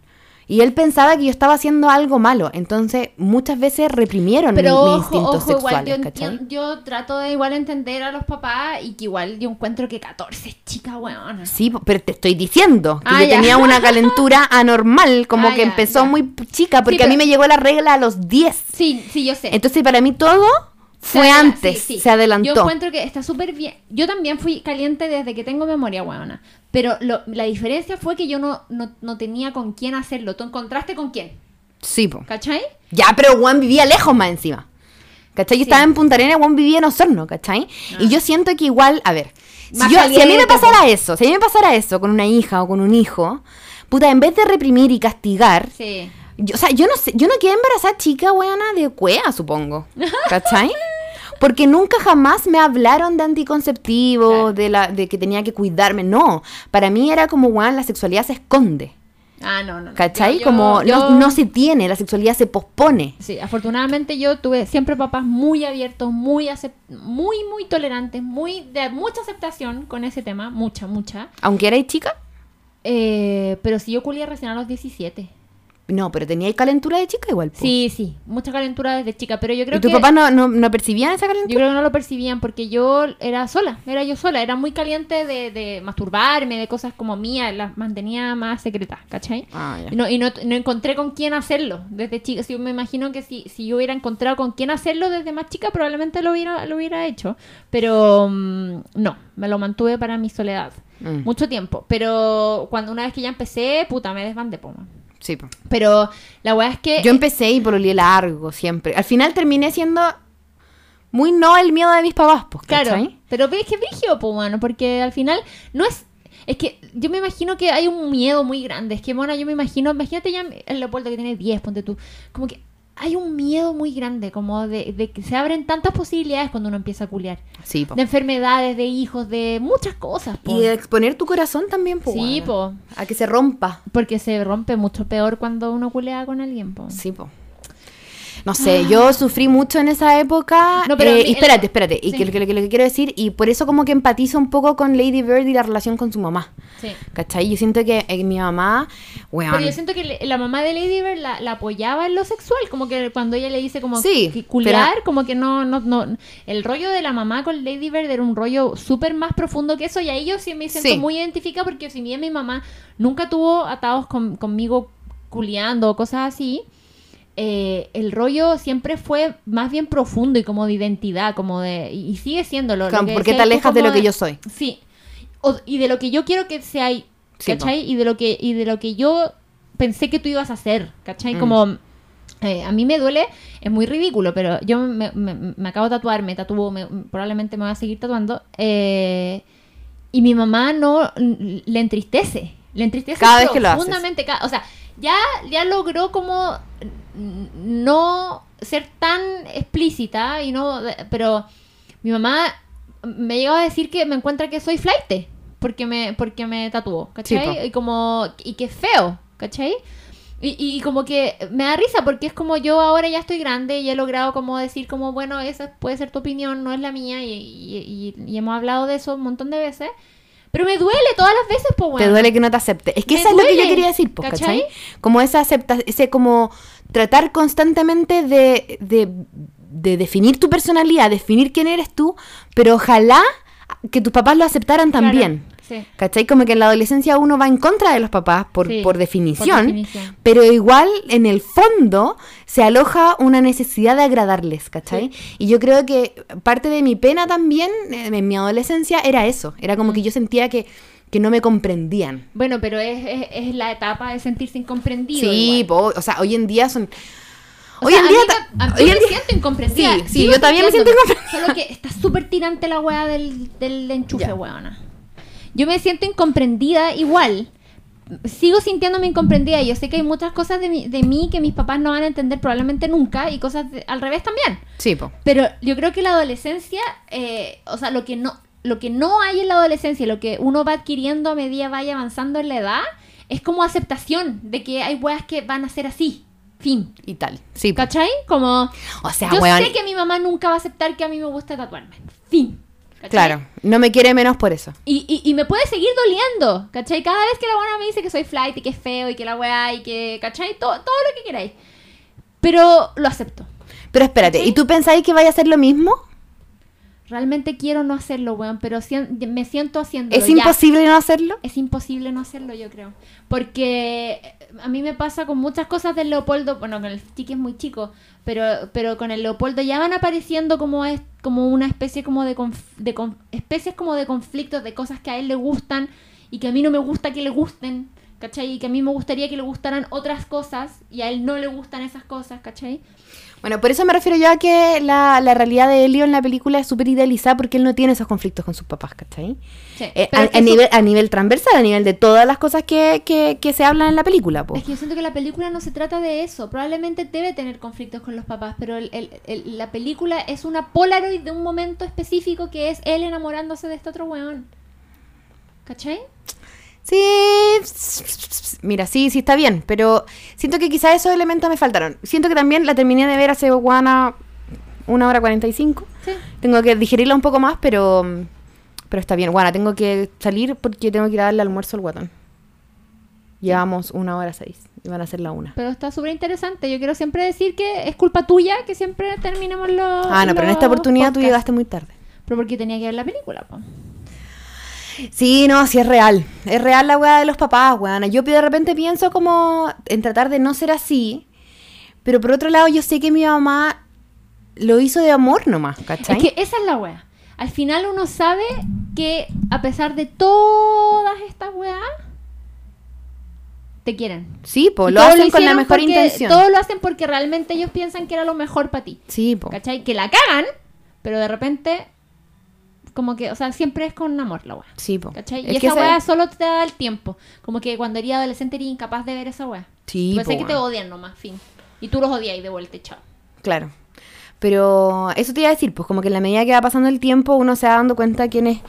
Y él pensaba que yo estaba haciendo algo malo. Entonces, muchas veces reprimieron Pero mi- mis ojo, instintos ojo, igual sexuales, yo, ¿cachai? yo, yo trato de igual entender a los papás y que igual yo encuentro que 14 es chica, weón. Sí, pero te estoy diciendo que Ah, yo ya. tenía una calentura anormal, como Ah, que ya, empezó ya. muy chica, porque Sí, a mí me llegó la regla a los 10. Sí, sí, yo sé. Entonces, para mí todo fue antes, sí, sí. se adelantó. Yo encuentro que está súper bien. Yo también fui caliente desde que tengo memoria, weona. Pero lo- la diferencia fue que yo no, no, no tenía con quién hacerlo. ¿Tú encontraste con quién? Sí, po. ¿Cachai? Ya, pero Juan vivía lejos más encima. ¿Cachai? Yo Sí. estaba en Punta Arenas, Juan vivía en Osorno, ¿cachai? Y yo siento que igual, a ver, si, Más yo- si a mí me pasara eso, si a mí me pasara eso con una hija o con un hijo, puta, en vez de reprimir y castigar, Sí. yo, o sea, yo no sé, yo no quedé embarazada chica, weona, de cuea, supongo. ¿Cachai? Porque nunca jamás me hablaron de anticonceptivo, Claro. de, la, de que tenía que cuidarme. No, para mí era como, weón, la sexualidad se esconde. Ah, no, no. ¿Cachai? Yo- como yo- no, no se tiene, la sexualidad se pospone. Sí, afortunadamente yo tuve siempre papás muy abiertos, muy muy, muy tolerantes, muy de mucha aceptación con ese tema, mucha, mucha. Aunque erais chica. Eh, pero si yo culé recién a los 17. No, pero teníais calentura de chica igual. po. Sí, sí, mucha calentura desde chica, pero yo creo ¿Y tus que... papás no, no, no percibían esa Yo calentura? creo que no lo percibían porque yo era sola, era yo sola, era muy caliente de, de masturbarme, de cosas como mías, las mantenía más secretas, ¿cachai? Ah, no, y no, no encontré con quién hacerlo desde chica. Sí, me imagino que si, si yo hubiera encontrado con quién hacerlo desde más chica, probablemente lo hubiera, lo hubiera hecho. Pero mm, no, me lo mantuve para mi soledad. Mm. Mucho tiempo. Pero cuando una vez que ya empecé, puta, me desbandé, po, man. Sí. Pero la weá es que... Yo empecé y pololeé largo siempre. Al final terminé siendo muy no el miedo de mis papás, pues, Claro, ¿cachai? pero es que es brígido, pues, bueno, porque al final no es... Es que yo me imagino que hay un miedo muy grande. Es que, bueno, yo me imagino... Imagínate ya el Leopoldo que tiene 10, ponte tú. Como que hay un miedo muy grande, como de, de que se abren tantas posibilidades cuando uno empieza a culiar. Sí, po. De enfermedades, de hijos, de muchas cosas, po. Y de exponer tu corazón también, po. Sí, po. A que se rompa. Porque se rompe mucho peor cuando uno culea con alguien, po. Sí, po. No sé, yo sufrí mucho en esa época. No, pero eh, y espérate, espérate. Y Sí. que, que- que lo que quiero decir, y por eso como que empatizo un poco con Lady Bird y la relación con su mamá. Sí. ¿Cachai? Yo siento que eh, mi mamá, weón. Pero yo siento que le- la mamá de Lady Bird la, la apoyaba en lo sexual, como que cuando ella le dice como Sí, que culiar, como que no, no, no, el rollo de la mamá con Lady Bird era un rollo súper más profundo que eso, y ahí yo sí me siento Sí. muy identificada porque si bien mi mamá nunca tuvo atados con- conmigo culiando o cosas así, eh, el rollo siempre fue más bien profundo y como de identidad, como de, y, sigue siéndolo. lo Claro, que porque te alejas de lo que yo soy. Sí. O- y de lo que yo quiero que sea, Sí, ¿cachai? Y de lo que y de lo que yo pensé que tú ibas a hacer, ¿cachai? Mm. Como eh, a mí me duele, es muy ridículo, pero yo me, me- me acabo de tatuar, me tatuó, me- probablemente me voy a seguir tatuando. eh, y mi mamá no le entristece, le entristece Cada vez que lo haces. profundamente. ca- O sea, ya, ya logró como no ser tan explícita y no, pero mi mamá me llegó a decir que me encuentra que soy flight porque me, porque me tatuó, ¿cachai? Sí, y como, y que es feo, ¿cachai? Y, y como que me da risa porque es como yo ahora ya estoy grande y he logrado como decir como, bueno, esa puede ser tu opinión, no es la mía y- y hemos hablado de eso un montón de veces. Pero me duele todas las veces, pues bueno. Te duele que no te acepte. Es que Me eso es lo que yo quería decir, pues, ¿cachai? ¿cachai? Como esa acepta, ese como tratar constantemente de, de, de definir tu personalidad, definir quién eres tú, pero ojalá que tus papás lo aceptaran Claro, también. Sí. ¿Cachai? Como que en la adolescencia uno va en contra de los papás por, Sí, por por definición, definición. pero igual en el fondo se aloja una necesidad de agradarles, ¿cachai? Y yo creo que parte de mi pena también eh, en mi adolescencia era eso, era Mm. como que yo sentía que, que no me comprendían. Bueno, pero es, es, es la etapa de sentirse incomprendido. Sí, po, o sea, hoy en día son... O hoy sea, en día... ta- yo hoy me día- siento incomprendida. Sí, sí, Sigo yo también me siento incomprendida. Solo que está súper tirante la weá del, del enchufe, Ya. weona. Yo me siento incomprendida igual. Sigo sintiéndome incomprendida. Yo sé que hay muchas cosas de, mi- de mí que mis papás no van a entender probablemente nunca y cosas de- al revés también. Sí, po. Pero yo creo que la adolescencia, eh, o sea, lo que no lo que no hay en la adolescencia, lo que uno va adquiriendo a medida vaya avanzando en la edad, es como aceptación de que hay weas que van a ser así. Fin. Y tal. Sí. ¿Cachai? Como. O sea, yo weón, sé que mi mamá nunca va a aceptar que a mí me gusta tatuarme. Fin. ¿Cachai? Claro, no me quiere menos por eso. Y, y, y me puede seguir doliendo, ¿cachai? Cada vez que la buena me dice que soy flight y que es feo y que la weá y que, ¿cachai? Todo, todo lo que queráis. Pero lo acepto. Pero espérate. ¿y tú pensáis que vaya a hacer lo mismo? Realmente quiero no hacerlo, weón, pero sien- me siento haciéndolo. ¿Es ya. imposible no hacerlo? Es imposible no hacerlo, yo creo. Porque a mí me pasa con muchas cosas del Leopoldo, bueno, con el chique es muy chico, pero, pero con el Leopoldo ya van apareciendo como, es, como una especie como de, de especies como de conflictos, de cosas que a él le gustan y que a mí no me gusta que le gusten, ¿cachai? Y que a mí me gustaría que le gustaran otras cosas y a él no le gustan esas cosas, ¿cachai? Bueno, por eso me refiero yo a que la, la realidad de Elio en la película es súper idealizada porque él no tiene esos conflictos con sus papás, ¿cachai? Sí, Eh, a, nivel, a nivel transversal, a nivel de todas las cosas que, que, que se hablan en la película, po. Es que yo siento que la película no se trata de eso. Probablemente debe tener conflictos con los papás, pero el- el- el- la película es una Polaroid de un momento específico que es él enamorándose de este otro weón. ¿Cachai? Sí, mira, sí, sí está bien, pero siento que quizás esos elementos me faltaron. Siento que también la terminé de ver hace guana una hora cuarenta y cinco. Sí. Tengo que digerirla un poco más, pero pero está bien. Guana, tengo que salir porque tengo que ir a darle almuerzo al guatón. Llevamos una hora seis y van a ser la una. Pero está súper interesante. Yo quiero siempre decir que es culpa tuya que siempre terminemos los. Ah, no, pero en esta oportunidad tú llegaste muy tarde. Pero porque tenía que ver la película, po. Sí, no, sí es real. Es real la weá de los papás, weón. Yo de repente pienso como en tratar de no ser así. Pero por otro lado, yo sé que mi mamá lo hizo de amor nomás, ¿cachai? Es que esa es la wea. Al final uno sabe que a pesar de todas estas weas, te quieren. Sí, po, lo hacen con la mejor porque- intención. Todo lo hacen porque realmente ellos piensan que era lo mejor para ti. Sí, po. ¿Cachai? Que la cagan, pero de repente, como que, o sea, siempre es con amor la wea. Sí, po. ¿Cachai? Es y esa ese- wea solo te da el tiempo. Como que cuando eres adolescente eres incapaz de ver esa wea. Sí, Pensé po, que te weón. odian nomás, fin. Y tú los odias y de vuelta, chao. Claro. Pero eso te iba a decir, pues como que en la medida que va pasando el tiempo uno se va dando cuenta quiénes,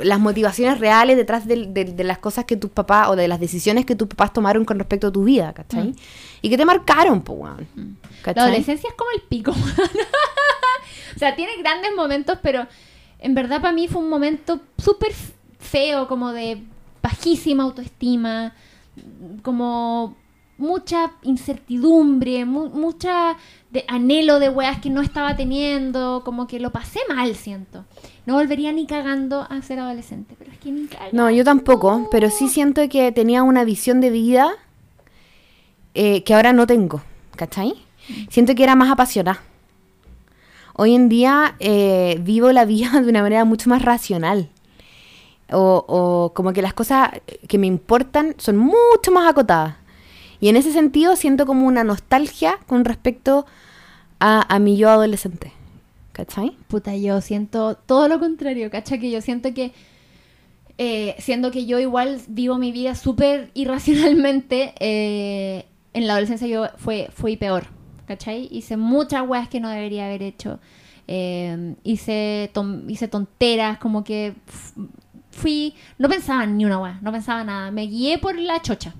las motivaciones reales detrás del- de, de las cosas que tus papás, o de las decisiones que tus papás tomaron con respecto a tu vida, ¿cachai? Mm. Y que te marcaron, pues, weón. La ¿Cachai? adolescencia es como el pico. o sea, tiene grandes momentos, pero en verdad para mí fue un momento súper feo, como de bajísima autoestima, como mucha incertidumbre, mu- mucha de anhelo de weas que no estaba teniendo, como que lo pasé mal, siento. No volvería ni cagando a ser adolescente, pero es que ni cagando. No, yo tampoco, pero sí siento que tenía una visión de vida eh, que ahora no tengo, ¿cachai? Siento que era más apasionada. Hoy en día eh, vivo la vida de una manera mucho más racional. O, o como que las cosas que me importan son mucho más acotadas. Y en ese sentido siento como una nostalgia con respecto a, a mi yo adolescente. ¿Cachai? Puta, yo siento todo lo contrario, ¿cacha? Que yo siento que, eh, siendo que yo igual vivo mi vida súper irracionalmente, eh, en la adolescencia yo fue, fui peor. ¿Cachai? Hice muchas weas que no debería haber hecho. Eh, hice, hice tonteras, como que fui... No pensaba en ni una wea, no pensaba nada. Me guié por la chocha.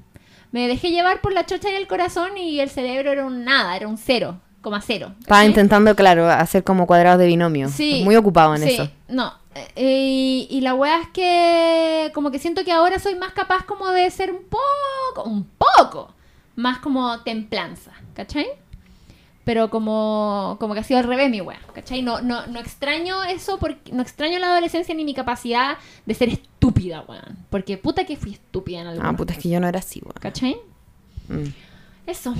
Me dejé llevar por la chocha y el corazón y el cerebro era un nada, era un cero, coma cero. Estaba intentando, claro, hacer como cuadrados de binomio. Sí. Muy ocupado en Sí, eso. No. eh, y, y la wea es que como que siento que ahora soy más capaz como de ser un poco, un poco, más como templanza, ¿cachai? Pero como, como que ha sido al revés mi wea, ¿cachai? No, no, no extraño eso, porque no extraño la adolescencia ni mi capacidad de ser estúpida, weón. Porque puta que fui estúpida en algún Ah, puta, es que yo no era así, weón. ¿Cachai? Mm. Eso.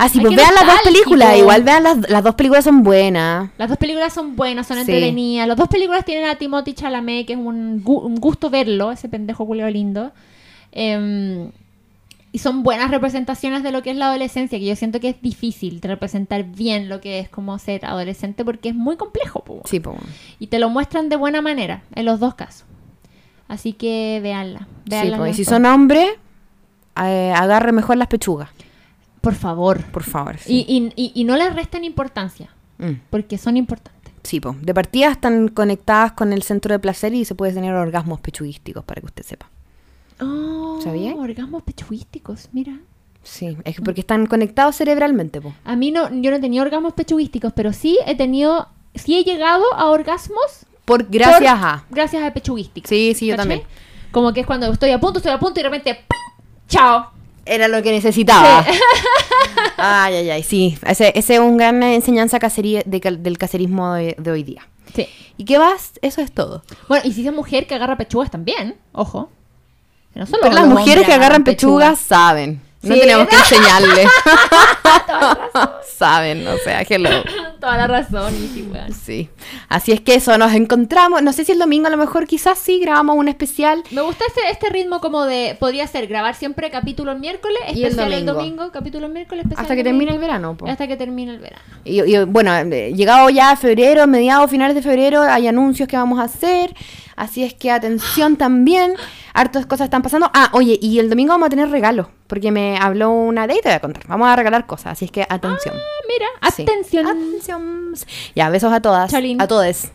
Ah, sí, Ay, pues vean las dos películas. Igual vean las, las dos películas son buenas. Las dos películas son buenas, son Sí. entretenidas. Las dos películas tienen a Timothy Chalamet, que es un, gu- un gusto verlo, ese pendejo culeo lindo. Em, y son buenas representaciones de lo que es la adolescencia, que yo siento que es difícil representar bien lo que es como ser adolescente, porque es muy complejo, po. Sí, pues. y te lo muestran de buena manera, en los dos casos. Así que véanla. Sí, véanla pues. Y si son hombres, eh, agarre mejor las pechugas. Por favor. Por favor. Sí, Y, y, y, y no les resten importancia, Mm. porque son importantes. Sí, pues. De partida están conectadas con el centro de placer y se puede tener orgasmos pechuguísticos, para que usted sepa. Oh, ¿Sabía? orgasmos pechuísticos, mira. Sí, es que porque están conectados cerebralmente, pues. A mí no, yo no he tenido orgasmos pechuguísticos, pero sí he tenido, sí he llegado a orgasmos Por gracias por- a. gracias a pechuguísticos. Sí, sí, yo también. Como que es cuando estoy a punto, estoy a punto y de repente ¡pum! ¡Chao! Era lo que necesitaba. ay, ay, ay, sí. Ese, ese es un gran enseñanza cacería, de del cacerismo de, de hoy día. Sí. ¿Y qué más? Eso es todo. Bueno, y si es mujer que agarra pechugas también, ojo. No solo Pero las mujeres que agarran pechugas. pechugas saben. No Sí. tenemos que enseñarle. saben, o sea, hello. Toda la razón, y sí. Así es que eso, nos encontramos. No sé si el domingo a lo mejor quizás sí grabamos un especial. Me gusta este, este ritmo como de, podría ser grabar siempre capítulo el miércoles, Y el especial el domingo, capítulo el miércoles, especial Hasta que el termine el verano. po. Hasta que termine el verano. Y, y, bueno, eh, llegado ya febrero, mediados, finales de febrero, hay anuncios que vamos a hacer. Así es que atención también. Hartas cosas están pasando. Ah, oye, y el domingo vamos a tener regalos. Porque me habló una de y te voy a contar. Vamos a regalar cosas. Así es que atención. Ah, mira, Sí. atención. Atención. Ya, besos a todas. Cholín. A todos.